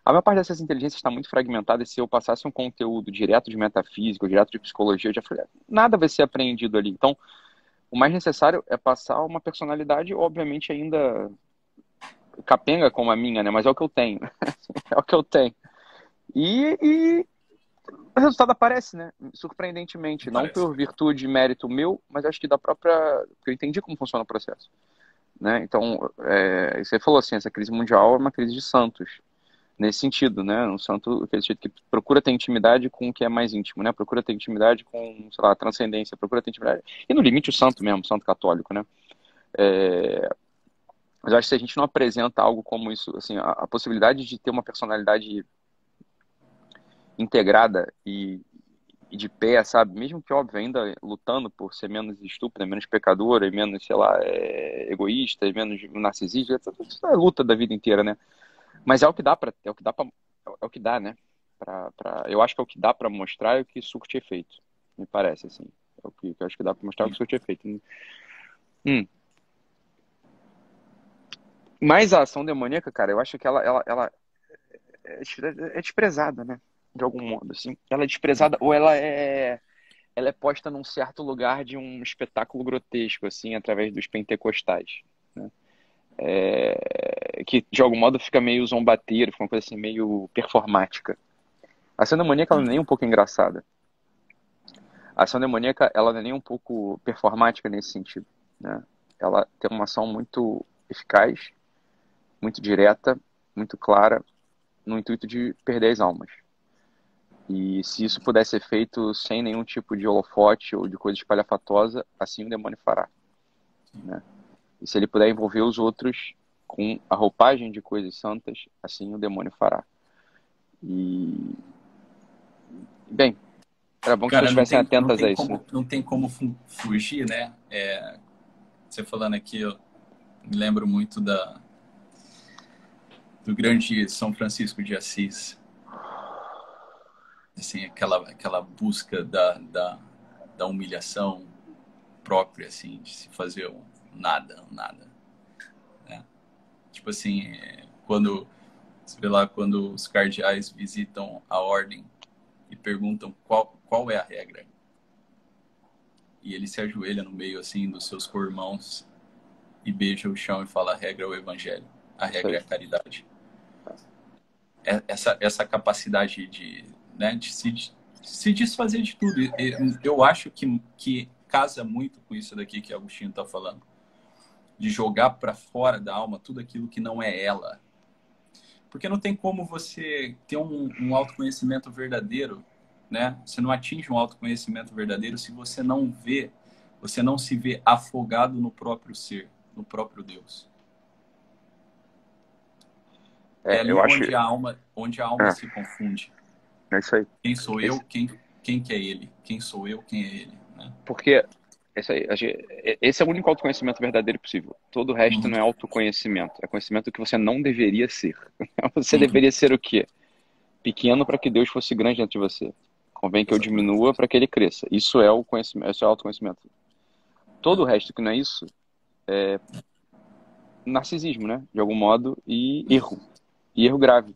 a maior parte dessas inteligências está muito fragmentada e se eu passasse um conteúdo direto de metafísica, direto de psicologia, eu já falei, nada vai ser aprendido ali. Então, o mais necessário é passar uma personalidade, obviamente, ainda capenga como a minha, né? Mas é o que eu tenho. é o que eu tenho. E, e, o resultado aparece, né? Surpreendentemente. Não por virtude e mérito meu, mas acho que da própria. Porque eu entendi como funciona o processo. Né? Então, é, você falou assim: essa crise mundial é uma crise de santos nesse sentido, né? Um santo, que procura ter intimidade com o que é mais íntimo, né? Procura ter intimidade com, sei lá, transcendência, procura ter intimidade. E no limite o santo mesmo, o santo católico, né? É... Mas eu acho que se a gente não apresenta algo como isso, assim, a, a possibilidade de ter uma personalidade integrada e, e, de pé, sabe? Mesmo que, óbvio, ainda lutando por ser menos estúpida, menos pecadora, e menos, sei lá, é, egoísta, e menos narcisista, isso é a luta da vida inteira, né? Mas é o que dá para é o que dá para é o que dá, né? Pra, pra, eu acho que é o que dá para mostrar é o que surte efeito, me parece assim. É o que eu acho que dá para mostrar é o que surte efeito. Hum. Mas a ação demoníaca, cara, eu acho que ela, ela, ela é, é desprezada, né? De algum modo, assim. Ela é desprezada ou ela é ela é posta num certo lugar de um espetáculo grotesco, assim, através dos pentecostais. Né? é, que de algum modo fica meio zombateiro, fica uma coisa assim meio performática. A ação demoníaca ela não é nem um pouco engraçada. A ação demoníaca ela não é nem um pouco performática nesse sentido. Né? Ela tem uma ação muito eficaz, muito direta, muito clara, no intuito de perder as almas. E se isso pudesse ser feito sem nenhum tipo de holofote ou de coisa espalhafatosa, assim o demônio fará. Né? E se ele puder envolver os outros com a roupagem de coisas santas, assim o demônio fará. E. Bem, era bom que Cara, vocês estivessem atentas a isso. Como, né? Não tem como fugir, né? É, você falando aqui, eu me lembro muito da, do grande São Francisco de Assis. Assim, aquela, aquela busca da, da, da humilhação própria, assim, de se fazer um, nada, nada. Tipo assim, quando, você vê lá, quando os cardeais visitam a ordem e perguntam qual, qual é a regra. E ele se ajoelha no meio, assim, dos seus cormãos e beija o chão e fala, a regra é o evangelho, a regra é a caridade. É, essa, essa capacidade de, né, de se, de se desfazer de tudo. Eu acho que, que casa muito com isso daqui que Agostinho está falando de jogar para fora da alma tudo aquilo que não é ela. Porque não tem como você ter um, um autoconhecimento verdadeiro, né? Você não atinge um autoconhecimento verdadeiro se você não vê, você não se vê afogado no próprio ser, no próprio Deus. É, é ali onde acho... a alma, onde a alma é. se confunde. É isso aí. Quem sou eu? Quem, quem que é ele? Quem sou eu? Quem é ele? Né? Porque esse, aí, esse é o único autoconhecimento verdadeiro possível. Todo o resto não é autoconhecimento. É conhecimento que você não deveria ser. Você uhum. deveria ser o quê? Pequeno para que Deus fosse grande dentro de você. Convém que eu diminua para que ele cresça. Isso é o conhecimento, isso é o autoconhecimento. Todo o resto que não é isso é narcisismo, né? De algum modo, e erro. E erro grave.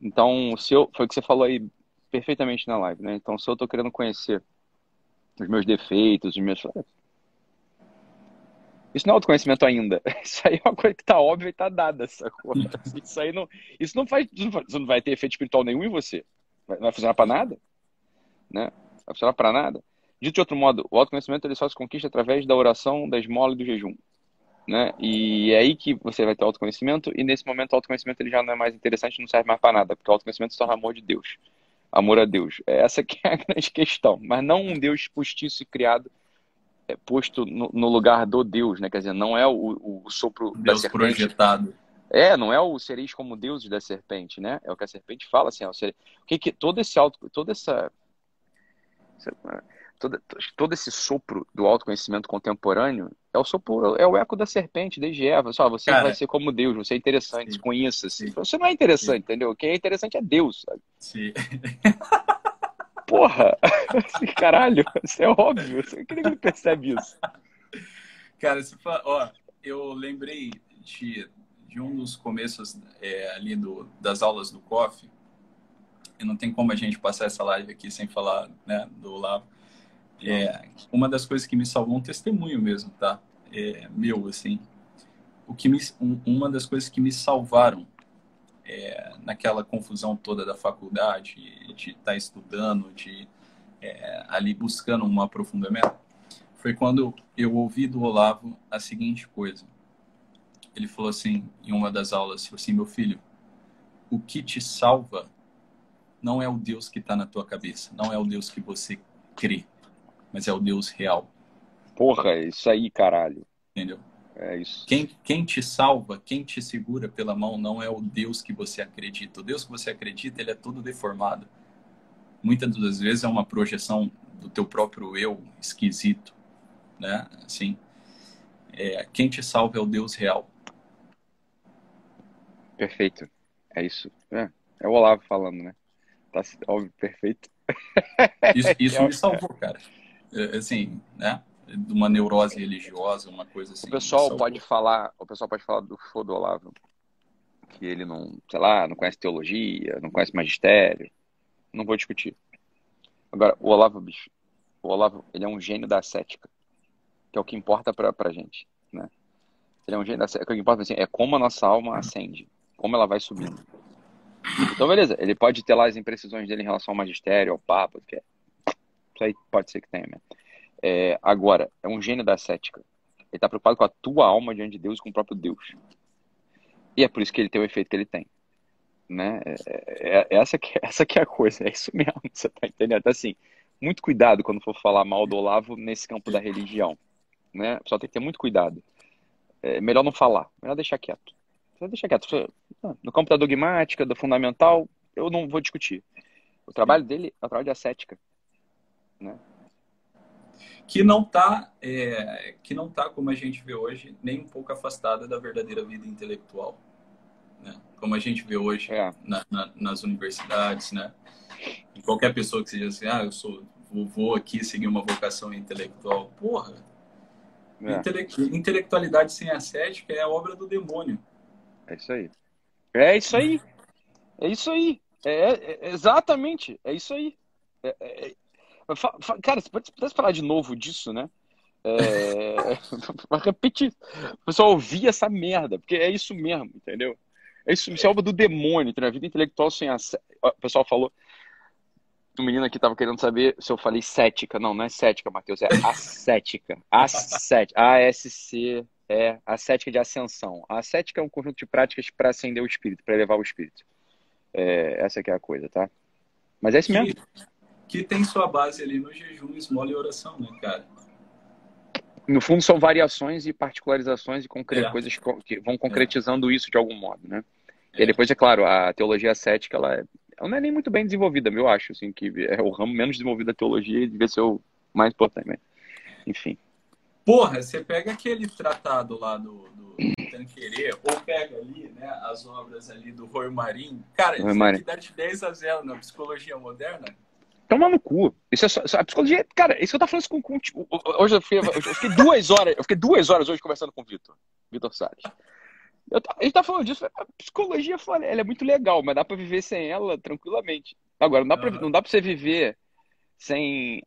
Então, se eu, foi o que você falou aí perfeitamente na live, né? Então, se eu estou querendo conhecer os meus defeitos, os meus. Isso não é autoconhecimento ainda. Isso aí é uma coisa que tá óbvia e tá dada, sacou? Isso aí não. Isso não faz. Isso não vai ter efeito espiritual nenhum em você. Não vai funcionar para nada. Né? Não vai funcionar para nada. Dito de outro modo, o autoconhecimento ele só se conquista através da oração, da esmola e do jejum. Né? E é aí que você vai ter autoconhecimento, e nesse momento o autoconhecimento ele já não é mais interessante, não serve mais para nada, porque o autoconhecimento se torna amor de Deus amor a Deus. É essa que é a grande questão. Mas não um Deus postiço e criado, é, posto no, no, lugar do Deus, né? Quer dizer, não é o, o sopro Deus da serpente. projetado. É, não é o sereis como deuses da serpente, né? É o que a serpente fala, assim, é o, sere... o que, que todo esse auto, toda essa, todo, todo esse sopro do autoconhecimento contemporâneo é o sopro, é o eco da serpente desde Eva. Só você Cara, vai ser como Deus, você é interessante, sim, conheça. -se. Você não é interessante, sim. entendeu? Quem é interessante é Deus, sabe? Sim. Porra! Caralho, isso é óbvio. Quem que ele percebe isso? Cara, você fala, ó, eu lembrei de, de um dos começos é, ali do, das aulas do COF. E não tem como a gente passar essa live aqui sem falar né, do Olavo. É, uma das coisas que me salvou um testemunho mesmo, tá? É, meu, assim. O que me, um, uma das coisas que me salvaram é, naquela confusão toda da faculdade, de estar tá estudando, de é, ali buscando um aprofundamento, foi quando eu ouvi do Olavo a seguinte coisa. Ele falou assim, em uma das aulas, assim, meu filho, o que te salva não é o Deus que está na tua cabeça, não é o Deus que você crê, mas é o Deus real. Porra, é isso aí, caralho. Entendeu? É isso. Quem, quem te salva, quem te segura pela mão não é o Deus que você acredita. O Deus que você acredita, ele é todo deformado. Muitas das vezes é uma projeção do teu próprio eu esquisito, né? Assim, é, quem te salva é o Deus real. Perfeito. É isso. É, é o Olavo falando, né? Tá óbvio, perfeito. Isso, isso me salvou, cara. É, assim, né? de uma neurose religiosa, uma coisa assim. O pessoal pode falar, o pessoal pode falar do show do Olavo, que ele não, sei lá, não conhece teologia, não conhece magistério. Não vou discutir. Agora, o Olavo, bicho, o Olavo, ele é um gênio da ascética, que é o que importa pra, pra gente, né? Ele é um gênio da ascética, o que importa assim, é como a nossa alma ascende, como ela vai subindo. Então, beleza, ele pode ter lá as imprecisões dele em relação ao magistério, ao papa, que é. Isso aí pode ser que tenha mesmo. É, agora, é um gênio da cética. Ele está preocupado com a tua alma diante de Deus e com o próprio Deus. E é por isso que ele tem o efeito que ele tem. Né? É, é, é essa, que, essa que é a coisa, é isso mesmo, você tá entendendo? Então, assim, muito cuidado quando for falar mal do Olavo nesse campo da religião. Né? Só tem que ter muito cuidado. É melhor não falar, melhor deixar quieto. Deixar quieto. No campo da dogmática, do fundamental, eu não vou discutir. O trabalho dele é o trabalho de ascética. Né? que não está é, que não tá como a gente vê hoje nem um pouco afastada da verdadeira vida intelectual né? como a gente vê hoje é. na, na, nas universidades né e qualquer pessoa que seja assim ah eu sou vou aqui seguir uma vocação intelectual porra é. Intele intelectualidade sem ascética é a obra do demônio é isso aí é isso aí é isso aí é, é exatamente é isso aí é, é, Cara, pode, pode falar de novo disso, né? É... repetir. O pessoal ouvir essa merda, porque é isso mesmo, entendeu? É isso, isso é obra do demônio, entendeu? A vida intelectual sem a. O pessoal falou. O menino aqui tava querendo saber se eu falei cética. Não, não é cética, Matheus, é ascética. Ascética. A-S-C. É a cética de ascensão. A ascética é um conjunto de práticas para acender o espírito, para elevar o espírito. É, essa que é a coisa, tá? Mas é isso mesmo que tem sua base ali no jejum, esmola e oração, né, cara? No fundo, são variações e particularizações e concre... é. coisas que vão concretizando é. isso de algum modo, né? E é. depois, é claro, a teologia cética, ela, é... ela não é nem muito bem desenvolvida, eu acho, assim, que é o ramo menos desenvolvido da teologia e devia ser o mais importante, mas... enfim. Porra, você pega aquele tratado lá do, do Tanquerê, ou pega ali, né, as obras ali do Roy Marim, cara, isso aqui dá de 10 a 0 na psicologia moderna, Toma no cu. Isso é só, a psicologia, cara, isso que eu tava falando com, com tipo, hoje eu, fui, eu fiquei duas horas, eu fiquei duas horas hoje conversando com o Vitor, Vitor Salles. Eu, a gente tá falando disso, a psicologia, ela é muito legal, mas dá para viver sem ela tranquilamente. Agora, não dá, pra, não dá pra você viver sem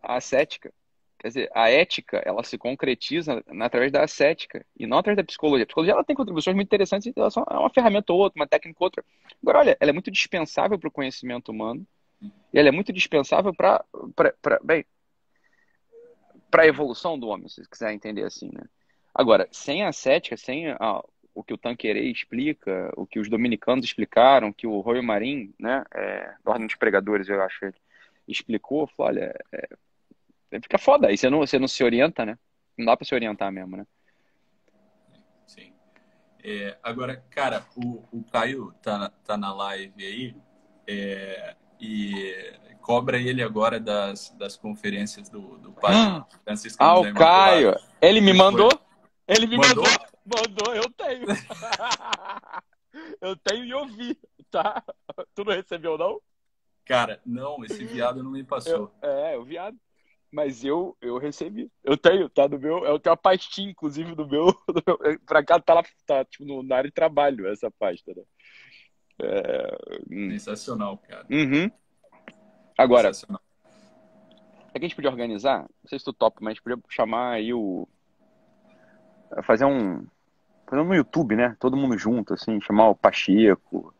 a ascética. Quer dizer, a ética, ela se concretiza através da ascética e não através da psicologia. A psicologia ela tem contribuições muito interessantes em relação a uma ferramenta ou outra, uma técnica ou outra. Agora, olha, ela é muito dispensável para o conhecimento humano e ela é muito dispensável para para a evolução do homem, se quiser entender assim, né? Agora, sem a cética, sem a, o que o Tanquerê explica, o que os dominicanos explicaram, que o Roy Marim, né, é, da Ordem dos Pregadores, eu acho, ele explicou, falou, olha, é, fica foda, aí você não, você não se orienta, né? Não dá para se orientar mesmo, né? Sim. É, agora, cara, o, o Caio tá, tá na live aí é, e cobra ele agora das, das conferências do, do Padre Francisco. Ah, o Caio! Ele me mandou? Ele me mandou? Mandou, mandou eu tenho. eu tenho e ouvi, tá? Tu não recebeu, não? Cara, não, esse viado não me passou. Eu, é, o viado. Mas eu, eu recebi. Eu tenho, tá no meu. Eu tenho a pastinha, inclusive, do meu. Do meu pra cá tá lá, tá, tipo, no, na área de trabalho, essa pasta, né? É... Hum. Sensacional, cara. Uhum. Agora, Sensacional. é que a gente podia organizar, não sei se tu topa, mas a gente podia chamar aí o. Fazer um. Fazer um no YouTube, né? Todo mundo junto, assim, chamar o Pacheco,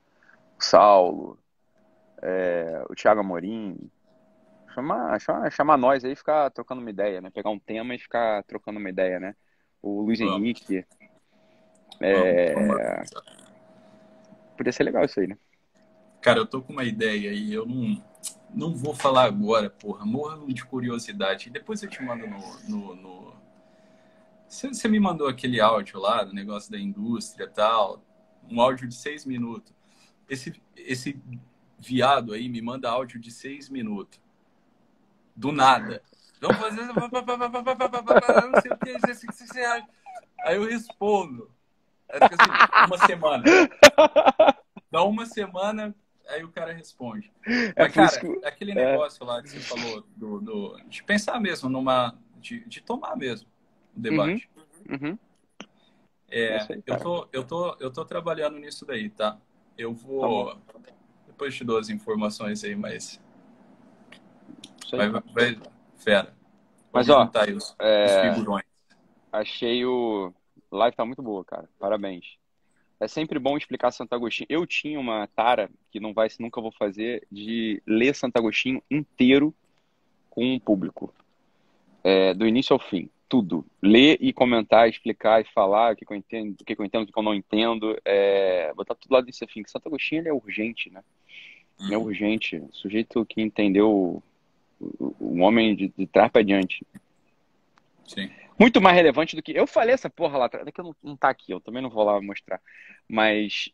o Saulo, é, o Thiago Amorim, chamar, chamar, chamar nós aí e ficar trocando uma ideia, né? Pegar um tema e ficar trocando uma ideia, né? O Luiz Vamos. Henrique. É... Vamos, Podia ser legal isso aí, né? Cara, eu tô com uma ideia aí, eu não, não vou falar agora, porra. Morra de curiosidade. Depois eu te mando no. no. Você, me mandou aquele áudio lá do negócio da indústria e tal. Um áudio de seis minutos. Esse, esse viado aí me manda áudio de seis minutos. Do nada. Vamos fazer. Não sei o que. Aí eu respondo. Assim, uma semana. Dá uma semana, aí o cara responde. É Mas, cara, que... aquele negócio é. lá que você falou do, do, de pensar mesmo numa. De, de tomar mesmo o debate. Uhum. Uhum. É, sei, eu, tô, eu, tô, eu tô trabalhando nisso daí, tá? Eu vou. Tá depois te dou as informações aí, mas. Vai, vai, fera. Mas, ó, os, é... os figurões. Achei o. Live tá muito boa, cara. Parabéns. É sempre bom explicar Santo Agostinho. Eu tinha uma tara, que não vai, nunca vou fazer, de ler Santo Agostinho inteiro com o público. É, do início ao fim. Tudo. Ler e comentar, explicar e falar o que, eu entendo, o que, eu entendo, o que eu não entendo. É, botar tudo lá desse fim. Santo Agostinho é urgente, né? é uhum. urgente. O sujeito que entendeu o homem de, de trás para diante. Sim. Muito mais relevante do que. Eu falei essa porra lá atrás, é que não, não tá aqui, eu também não vou lá mostrar. Mas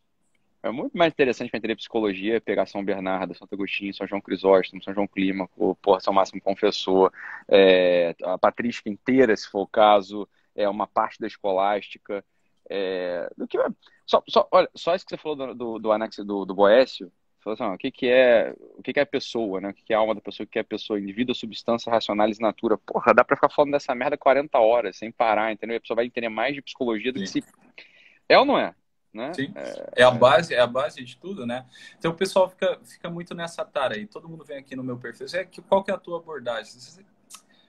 é muito mais interessante para entender psicologia pegar São Bernardo, Santo Agostinho, São João Crisóstomo, São João Clímaco, porra, São Máximo Confessor, é, a patrística inteira, se for o caso, é uma parte da escolástica. É, do que só, só, olha, só isso que você falou do, do, do anexo do, do Boécio, Assim, ó, o que, que é o que, que é pessoa, né? O que, que é a alma da pessoa, o que é a pessoa, indivíduo, substância, racionais natura. Porra, dá pra ficar falando dessa merda 40 horas, sem parar, entendeu? A pessoa vai entender mais de psicologia do Sim. que se. É ou não é? Né? Sim. É, é, a base, é a base de tudo, né? Então o pessoal fica, fica muito nessa tara aí. Todo mundo vem aqui no meu perfil. É, qual que é a tua abordagem?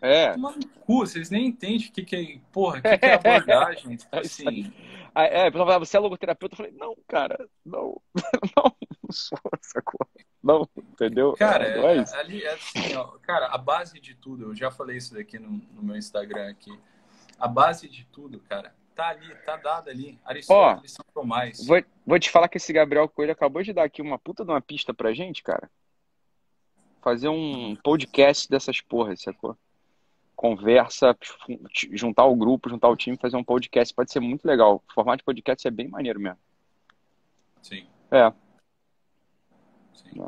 É. cu, vocês nem entendem o que, que é. Porra, o que, que é abordagem? tipo é assim. É, a pessoa falava, você é logoterapeuta? Eu falei, não, cara, não, não, não sou, sacou? Não, entendeu? Cara, é, é ali, é assim, ó, cara, a base de tudo, eu já falei isso daqui no, no, meu Instagram aqui. A base de tudo, cara, tá ali, tá dada ali. Aristóteles, São Tomás. Vou, vou te falar que esse Gabriel Coelho acabou de dar aqui uma puta de uma pista pra gente, cara. Fazer um podcast dessas porras, sacou? Conversa, juntar o grupo, juntar o time, fazer um podcast, pode ser muito legal. O formato de podcast é bem maneiro mesmo. Sim. É. Sim.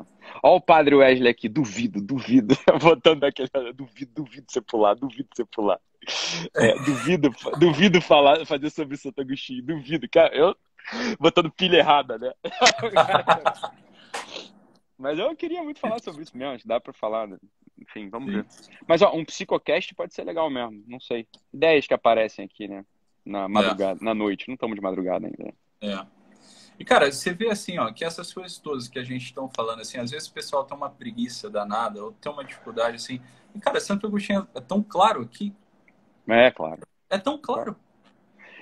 Olha o padre Wesley aqui, duvido, duvido. Botando aquele. Duvido, duvido você pular, duvido você pular. É, duvido, duvido falar, fazer sobre Santo Agostinho, duvido. Cara, eu botando pilha errada, né? Mas eu queria muito falar sobre isso mesmo, dá pra falar, né? Enfim, vamos Sim. ver. Mas, ó, um psicocast pode ser legal mesmo, não sei. Ideias que aparecem aqui, né? Na madrugada, é. na noite, não estamos de madrugada ainda. É. E, cara, você vê assim, ó, que essas coisas todas que a gente estão falando, assim, às vezes o pessoal tem uma preguiça danada, ou tem uma dificuldade, assim. E, cara, Santo Agostinho é tão claro aqui. É, claro. É tão claro.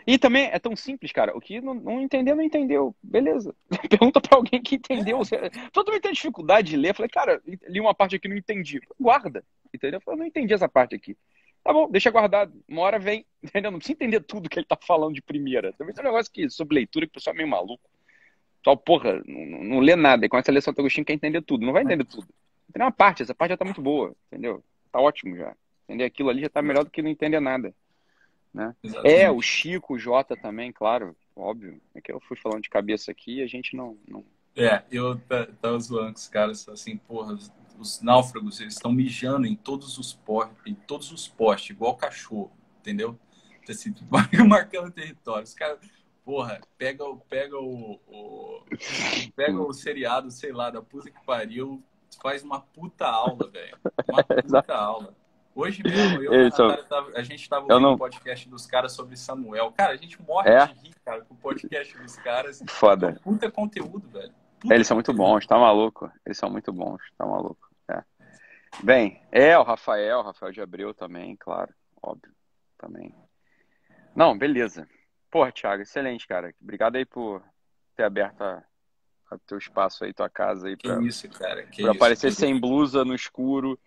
E também é tão simples, cara. O que não, não entendeu, não entendeu. Beleza. Pergunta para alguém que entendeu. É. Todo mundo tem dificuldade de ler. Eu falei, cara, li uma parte aqui não entendi. Guarda. Entendeu? Eu falei, não entendi essa parte aqui. Tá bom, deixa guardado. Uma hora vem. Entendeu? Não precisa entender tudo que ele tá falando de primeira. Também tem um negócio que, sobre leitura, que o pessoal é meio maluco. Só, porra, não, não lê nada. E começa a ler Santo Agostinho, quer entender tudo. Não vai entender tudo. Tem uma parte, essa parte já tá muito boa. Entendeu? Tá ótimo já. Entender aquilo ali já tá melhor do que não entender nada. Né? É, o Chico, o Jota também, claro. óbvio. É que eu fui falando de cabeça aqui e a gente não. não... É, eu tava zoando com os caras assim, porra, os, os náufragos, eles estão mijando em todos os postes, em todos os postes, igual cachorro, entendeu? Assim, marcando território. Os caras, porra, pega, pega o, o, pega o seriado, sei lá, da puta que pariu, faz uma puta aula, velho. Uma puta aula. Hoje mesmo, eu e a, tava, a gente estava ouvindo o um podcast dos caras sobre Samuel. Cara, a gente morre é? de rir, cara, com o podcast dos caras. Foda. Puta conteúdo, velho. Puta Eles são muito bons, tá maluco? Eles são muito bons, tá maluco. É. Bem, é o Rafael, Rafael de Abreu também, claro, óbvio, também. Não, beleza. Porra, Thiago, excelente, cara. Obrigado aí por ter aberto a, a teu espaço aí, tua casa aí. Pra, que isso, cara. Que pra isso, aparecer sem blusa no escuro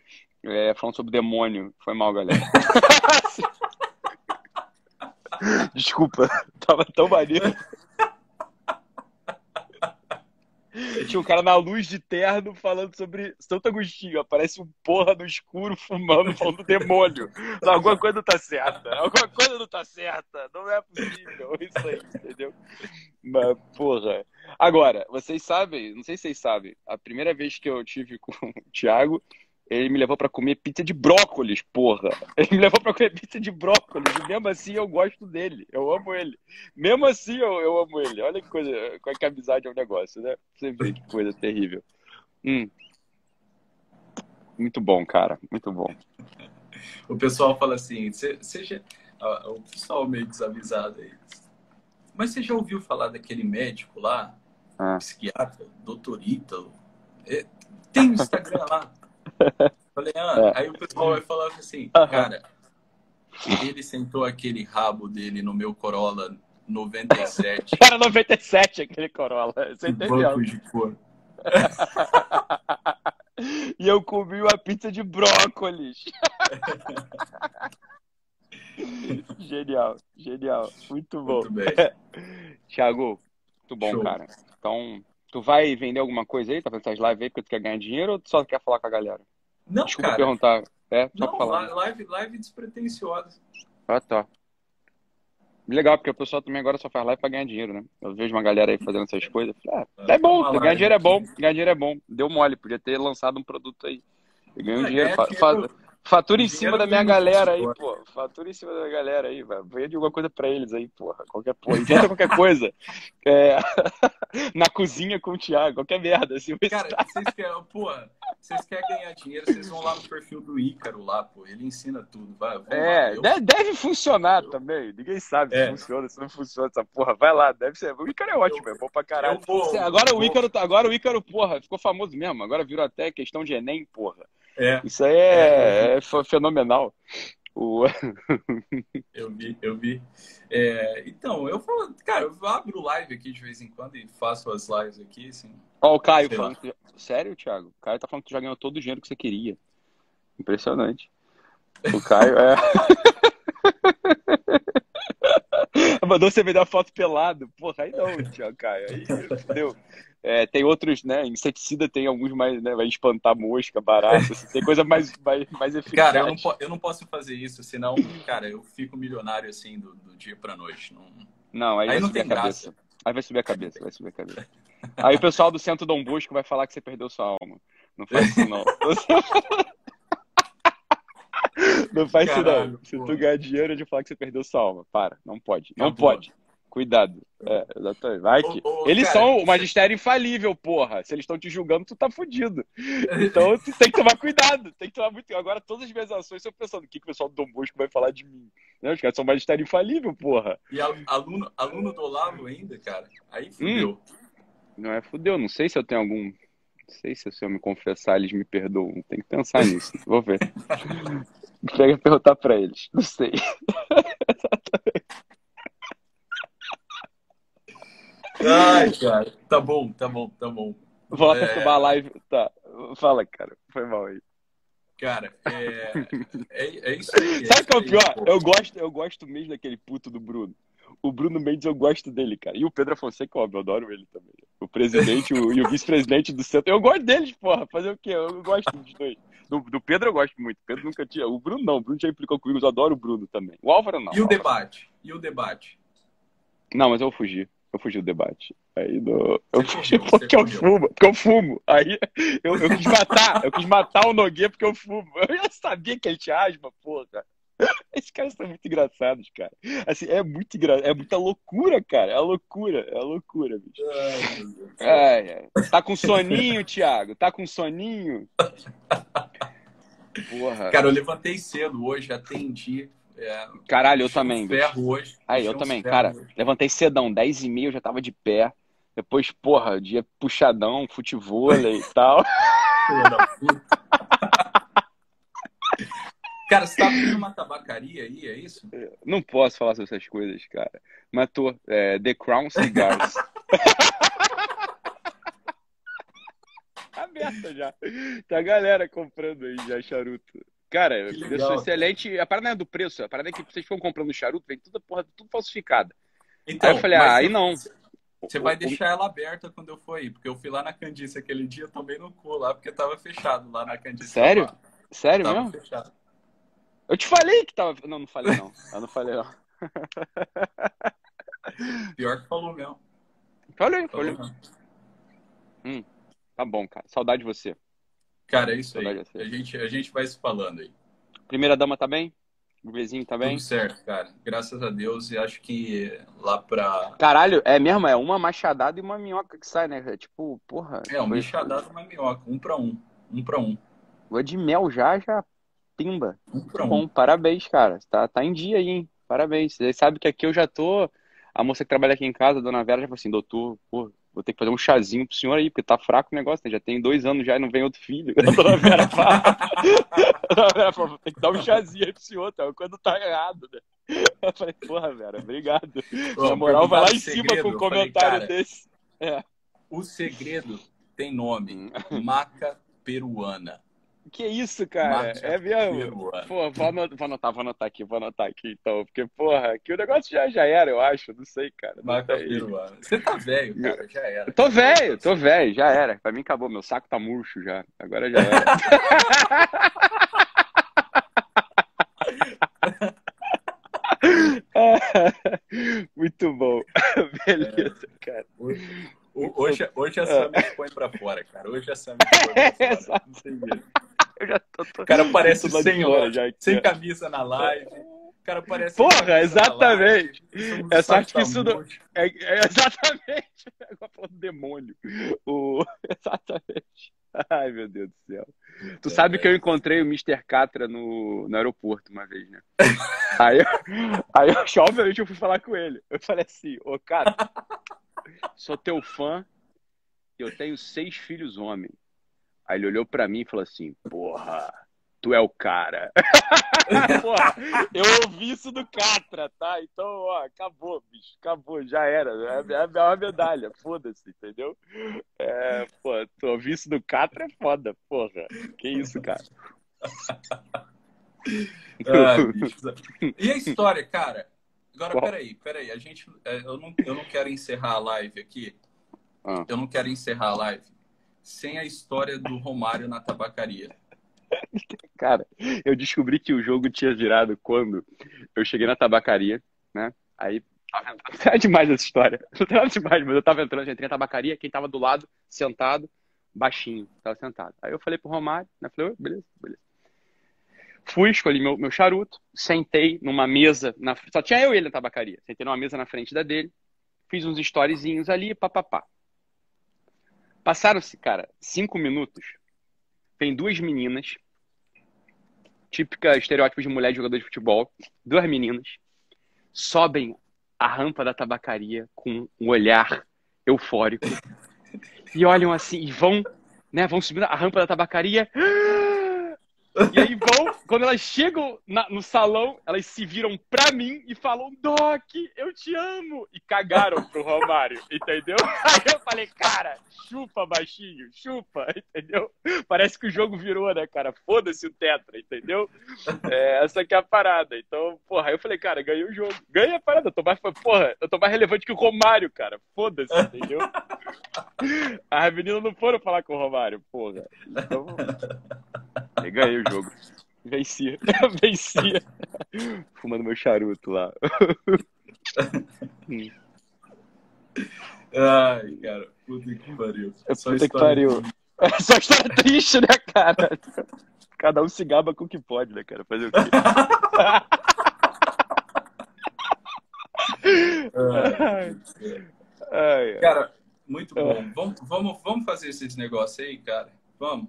é, falando sobre demônio. Foi mal, galera. Desculpa, tava tão maneiro. Tinha um cara na luz de terno falando sobre Santo Agostinho. Aparece um porra no escuro fumando, falando do demônio. Não, alguma coisa não tá certa. Alguma coisa não tá certa. Não é possível. Isso aí, entendeu? Mas, porra. Agora, vocês sabem, não sei se vocês sabem, a primeira vez que eu tive com o Thiago, ele me levou para comer pizza de brócolis, porra. Ele me levou para comer pizza de brócolis. E mesmo assim eu gosto dele. Eu amo ele. Mesmo assim eu, eu amo ele. Olha que coisa, qual é que a amizade é um negócio, né? Você vê que coisa terrível. Hum. Muito bom, cara. Muito bom. O pessoal fala assim, seja o pessoal meio desavisado aí. Mas você já ouviu falar daquele médico lá, ah. psiquiatra, doutor Ítalo? É, tem Instagram lá. Falei, ah, é. aí o pessoal vai falar assim, cara, ele sentou aquele rabo dele no meu Corolla 97. Era 97 aquele Corolla. Você entendeu? de cor. e eu comi uma pizza de brócolis. genial, genial. Muito bom. Muito bem. Thiago, muito bom, Show. cara. Então, Tu vai vender alguma coisa aí? Tá fazendo essas lives aí porque tu quer ganhar dinheiro ou tu só quer falar com a galera? Não, Desculpa cara. perguntar. É, só não, falar. live, live despretensiosa. Ah, tá. Legal, porque o pessoal também agora só faz live pra ganhar dinheiro, né? Eu vejo uma galera aí fazendo essas coisas. Ah, é, é bom, ganhar dinheiro é bom, ganhar dinheiro é bom. Deu mole, podia ter lançado um produto aí. Ganhou um dinheiro. É, fa fa fatura em cima da minha galera aí, pô. Fatura em cima da galera aí, velho. Vende alguma coisa pra eles aí, porra. Qualquer porra. Inventa qualquer coisa. É... Na cozinha com o Thiago, qualquer merda. Assim, Cara, vocês querem, porra, vocês querem ganhar dinheiro, vocês vão lá no perfil do Ícaro lá, pô. Ele ensina tudo. Vai, é, eu... deve funcionar eu... também. Ninguém sabe se é. funciona, se não funciona essa porra. Vai lá, deve ser. O Ícaro é ótimo, eu... é bom pra caralho. Vou, agora, o Ícaro, tá, agora o Ícaro, porra, ficou famoso mesmo. Agora virou até questão de Enem, porra. É. Isso aí é, é. é fenomenal. O... eu vi, eu vi. É, então, eu falo, cara, eu abro live aqui de vez em quando e faço as lives aqui, assim. Ó, o Caio falando. Que... Sério, Thiago? O Caio tá falando que tu já ganhou todo o dinheiro que você queria. Impressionante. O Caio é. Mandou você me dar foto pelado. Porra, aí não, Thiago Caio. Aí, entendeu? É, tem outros, né? Inseticida tem alguns mais, né? Vai espantar mosca, barata, assim, tem coisa mais, mais, mais eficaz. Cara, eu não, eu não posso fazer isso, senão, cara, eu fico milionário assim do, do dia pra noite. Não, não aí, aí não tem graça. Aí vai subir a cabeça, vai subir a cabeça. Aí o pessoal do Centro Dom Bosco vai falar que você perdeu sua alma. Não faz isso, não. Não faz Caralho, isso, não. Se tu ganhar dinheiro, de falar que você perdeu sua alma. Para, não pode. Não pode. Cuidado. É, exatamente. Vai que. Ô, ô, eles cara, são o magistério infalível, porra. Se eles estão te julgando, tu tá fudido. Então tu tem que tomar cuidado. Tem que tomar muito. Agora, todas as minhas ações, eu pensando, o que, que o pessoal do Dom Bosco vai falar de mim? Né? Os caras são magistério infalível, porra. E aluno, aluno do Olavo ainda, cara. Aí fudeu. Hum, não é fudeu. Não sei se eu tenho algum. Não sei se, se eu me confessar, eles me perdoam. Tem que pensar nisso. Vou ver. Pega perguntar pra eles. Não sei. Ai, cara. Tá bom, tá bom, tá bom. Volta é... a live. Tá. Fala, cara. Foi mal aí. Cara, é, é, é isso aí. É Sabe o que é o pior? Eu gosto, eu gosto mesmo daquele puto do Bruno. O Bruno Mendes eu gosto dele, cara. E o Pedro Fonseca, óbvio, eu adoro ele também. O presidente o, e o vice-presidente do centro. Eu gosto deles, porra. Fazer o quê? Eu gosto dos dois. Do, do Pedro eu gosto muito. Pedro nunca tinha. O Bruno não. O Bruno já implicou comigo. Eu adoro o Bruno também. O Álvaro não. E o debate? E o debate? Não, mas eu fugi. Eu fugi do debate. Aí no... eu fugi porque eu fumo, porque eu fumo. Aí eu, eu quis matar, eu quis matar o Nogueira porque eu fumo. Eu já sabia que ele tinha asma, porra. Esses caras são muito engraçados, cara. Assim, é muito engraçado. É muita loucura, cara. É loucura. É loucura, bicho. Ai, ai. Tá com soninho, Thiago? Tá com soninho? Porra. Cara, eu levantei cedo hoje, atendi. É, Caralho, eu também. Ferro hoje. Aí, eu também. Cara, hoje. levantei cedão, 10 e meia eu já tava de pé. Depois, porra, dia puxadão, futebol e tal. Filha da puta. Cara, você tá abrindo uma tabacaria aí, é isso? Não posso falar sobre essas coisas, cara. Mas tô. É, The Crown Cigars. Aberta já. Tá a galera comprando aí já charuto. Cara, preço excelente. A parada não é do preço, a parada é que vocês ficam comprando charuto, vem tudo, porra, tudo falsificada. Então, aí eu falei, ah, aí não. Você vai deixar ela aberta quando eu for aí, porque eu fui lá na Candice aquele dia, tomei no cu lá, porque tava fechado lá na Candice. Sério? Sério tava mesmo? Fechado. Eu te falei que tava. Não, não falei não. Eu não falei não. Pior que falou mesmo. Falei, falei. Hum, tá bom, cara. Saudade de você. Cara, é isso Saudade aí. A gente, a gente vai se falando aí. Primeira dama tá bem? O vizinho tá bem? Tudo certo, cara. Graças a Deus. E acho que lá pra. Caralho, é mesmo? É uma machadada e uma minhoca que sai, né? É tipo, porra. É, uma machadada e uma minhoca. Um pra um. Um pra um. O de mel já, já Pimba. Bom, parabéns, cara. Tá, tá em dia aí, hein? Parabéns. Você sabe que aqui eu já tô. A moça que trabalha aqui em casa, a dona Vera, já falou assim: doutor, pô, vou ter que fazer um chazinho pro senhor aí, porque tá fraco o negócio, né? Já tem dois anos já e não vem outro filho. A dona Vera fala. a dona Vera fala: tem que dar um chazinho aí pro senhor, tá? quando tá errado, né? Eu falei: porra, Vera, obrigado. Na moral, vai lá em segredo, cima com um comentário falei, desse. É. O segredo tem nome: hum. maca peruana. Que isso, cara? é mesmo? Pô, vou anotar, vou anotar, vou anotar aqui, vou anotar aqui então. Porque, porra, que o negócio já, já era, eu acho. Não sei, cara. Marca Você tá velho, cara, já era. Tô velho, tô velho, já era. Pra mim acabou, meu saco tá murcho já. Agora já era. Muito bom. Beleza, cara. Hoje, hoje a Sam me põe pra fora, cara. Hoje a Sam me põe pra fora. Já tô, tô... O cara parece o senhor, já, sem camisa na live. O cara parece. Porra, exatamente. É sorte que isso não. É, é exatamente. Agora falando demônio. O... Exatamente. Ai, meu Deus do céu. Tu é, sabe é. que eu encontrei o Mr. Catra no, no aeroporto uma vez, né? aí, eu, aí eu, obviamente, eu fui falar com ele. Eu falei assim, ô, Catra, sou teu fã, eu tenho seis filhos homens. Aí ele olhou para mim e falou assim: Porra, tu é o cara. Porra, eu ouvi isso do Catra, tá? Então, ó, acabou, bicho, acabou, já era. É, é uma medalha, foda-se, entendeu? É, pô, tu ouvi isso do Catra é foda, porra. Que isso, cara. e a história, cara? Agora, Qual? peraí, peraí. A gente, é, eu, não, eu não quero encerrar a live aqui. Ah. Eu não quero encerrar a live sem a história do Romário na tabacaria? Cara, eu descobri que o jogo tinha virado quando eu cheguei na tabacaria, né? Aí. É demais essa história. Não é demais, mas eu tava entrando, entrei na tabacaria, quem tava do lado, sentado, baixinho, tava sentado. Aí eu falei pro Romário, né? Falei, beleza, beleza. Fui, escolhi meu, meu charuto, sentei numa mesa, na, só tinha eu e ele na tabacaria. Sentei numa mesa na frente da dele, fiz uns storyzinhos ali, papapá. Passaram-se, cara, cinco minutos. Tem duas meninas, típica estereótipo de mulher de jogador de futebol. Duas meninas sobem a rampa da tabacaria com um olhar eufórico e olham assim e vão, né, vão subindo a rampa da tabacaria. E aí vão, quando elas chegam na, no salão, elas se viram pra mim e falam, Doc, eu te amo! E cagaram pro Romário, entendeu? Aí eu falei, cara, chupa, baixinho, chupa, entendeu? Parece que o jogo virou, né, cara? Foda-se o Tetra, entendeu? É, essa aqui é a parada. Então, porra, aí eu falei, cara, ganhei o jogo. Ganhei a parada, eu tô mais, porra, eu tô mais relevante que o Romário, cara. Foda-se, entendeu? As meninas não foram falar com o Romário, porra. Então, ganhei o jogo. Vencia. Vencia. Fumando meu charuto lá. Ai, cara, puta que pariu. Só puta que pariu. É só história triste, né, cara? Cada um se gaba com o que pode, né, cara? Fazer o quê? ai, ai, cara, muito bom. Vamos, vamos, vamos fazer esses negócios aí, cara? Vamos.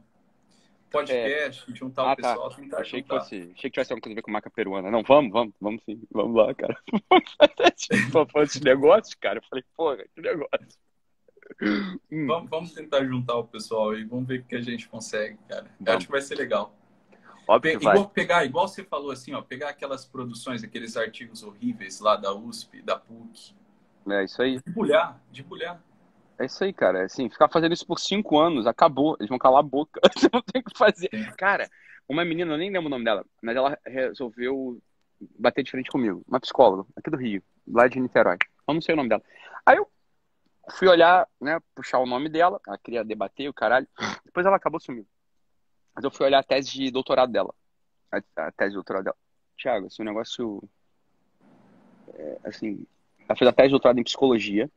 Podcast, é. juntar ah, o tá. pessoal, tá. tentar achei juntar. Que fosse, achei que tivesse alguma coisa a ver com marca peruana. Não, vamos, vamos, vamos sim. Vamos lá, cara. Vamos fazer esses negócios, cara. Eu falei, porra, que negócio. Hum. Vamos, vamos tentar juntar o pessoal e vamos ver o que a gente consegue, cara. Eu acho que vai ser legal. Óbvio Pe igual, pegar, igual você falou assim, ó, pegar aquelas produções, aqueles artigos horríveis lá da USP, da PUC. É isso aí. Debulhar, debulhar. É isso aí, cara. Assim, ficar fazendo isso por cinco anos, acabou. Eles vão calar a boca. Você não tem o que fazer. Cara, uma menina, eu nem lembro o nome dela, mas ela resolveu bater de frente comigo. Uma psicóloga, aqui do Rio, lá de Niterói. Eu não sei o nome dela. Aí eu fui olhar, né, puxar o nome dela. Ela queria debater o caralho. Depois ela acabou sumindo. Mas eu fui olhar a tese de doutorado dela. A, a tese de doutorado dela. Tiago, esse assim, um negócio. É, assim, ela fez a tese de doutorado em psicologia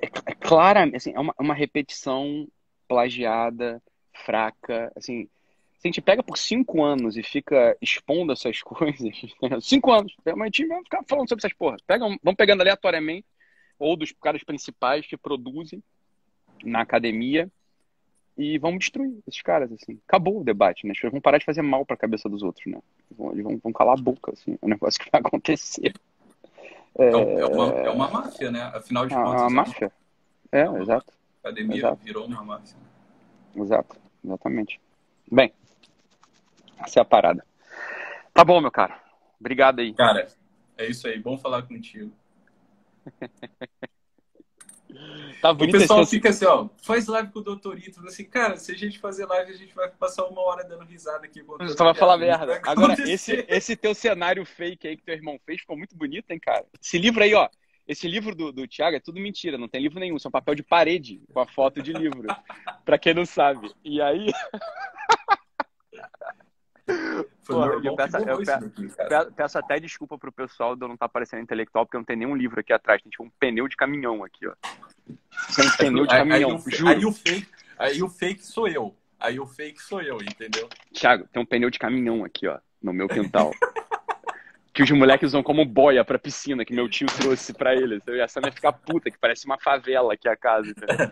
é, é clara, assim, é uma, uma repetição plagiada, fraca, assim, se a gente pega por cinco anos e fica expondo essas coisas, cinco anos, a gente vai ficar falando sobre essas porras. Pegam, vão pegando aleatoriamente, ou dos caras principais que produzem na academia, e vamos destruir esses caras, assim. Acabou o debate, né? As pessoas vão parar de fazer mal para a cabeça dos outros, né? Eles vão, vão calar a boca, assim. É um negócio que vai acontecer. É, é, uma, é uma máfia, né? Afinal de é contas. É uma máfia. É, é exato. A academia exato. virou uma máfia. Exato, exatamente. Bem, essa é a parada. Tá bom, meu cara. Obrigado aí. Cara, é isso aí. Bom falar contigo. Tá o pessoal fica assim, ó, faz live com o doutorito. Assim, cara, se a gente fazer live, a gente vai passar uma hora dando risada aqui. Só vai falar merda. Agora, esse, esse teu cenário fake aí que teu irmão fez ficou muito bonito, hein, cara? Esse livro aí, ó. Esse livro do, do Thiago é tudo mentira, não tem livro nenhum, isso é um papel de parede com a foto de livro. pra quem não sabe. E aí. Eu, peço, eu peço, peço, até desculpa pro pessoal de eu não estar tá parecendo intelectual, porque não tem nenhum livro aqui atrás. Tem tipo um pneu de caminhão aqui, ó. Tem um pneu de caminhão, aí, juro. Aí o, fake, aí o fake sou eu. Aí o fake sou eu, entendeu? Thiago, tem um pneu de caminhão aqui, ó, no meu quintal. que os moleques usam como boia pra piscina, que meu tio trouxe pra eles. E a Sam ia ficar puta, que parece uma favela aqui a casa, entendeu?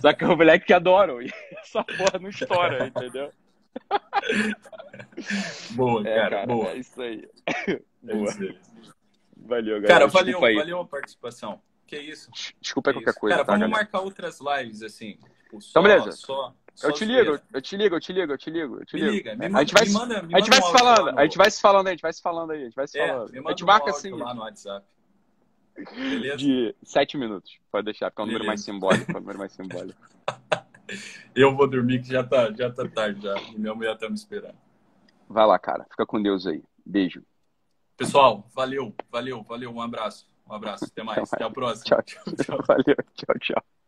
Só que é um moleque que adoram. E essa porra não estoura, entendeu? boa, é, cara, cara, boa. É isso aí. É boa. Isso aí. Valeu, galera. Cara, valeu, valeu a participação. Que isso? Desculpa aí qualquer coisa. Cara, tá, vamos galera? marcar outras lives, assim. Tipo, só, então, beleza. Só, só eu te ligo, eu te ligo, eu te ligo, eu te ligo, eu te ligo. liga, me manda, a gente vai, me manda, me a gente vai um se falando, no... a gente vai se falando, a gente vai se falando aí, a gente vai se é, falando. a gente marca um assim. lá no WhatsApp. Beleza? De sete minutos, pode deixar, porque é um número mais simbólico, é um número mais simbólico. eu vou dormir que já tá, já tá tarde já, e minha mulher tá me esperando. Vai lá, cara, fica com Deus aí. Beijo. Pessoal, valeu, valeu, valeu, um abraço. Um abraço, até mais. Até, mais. até a próxima. Tchau, tchau. Valeu, tchau, tchau.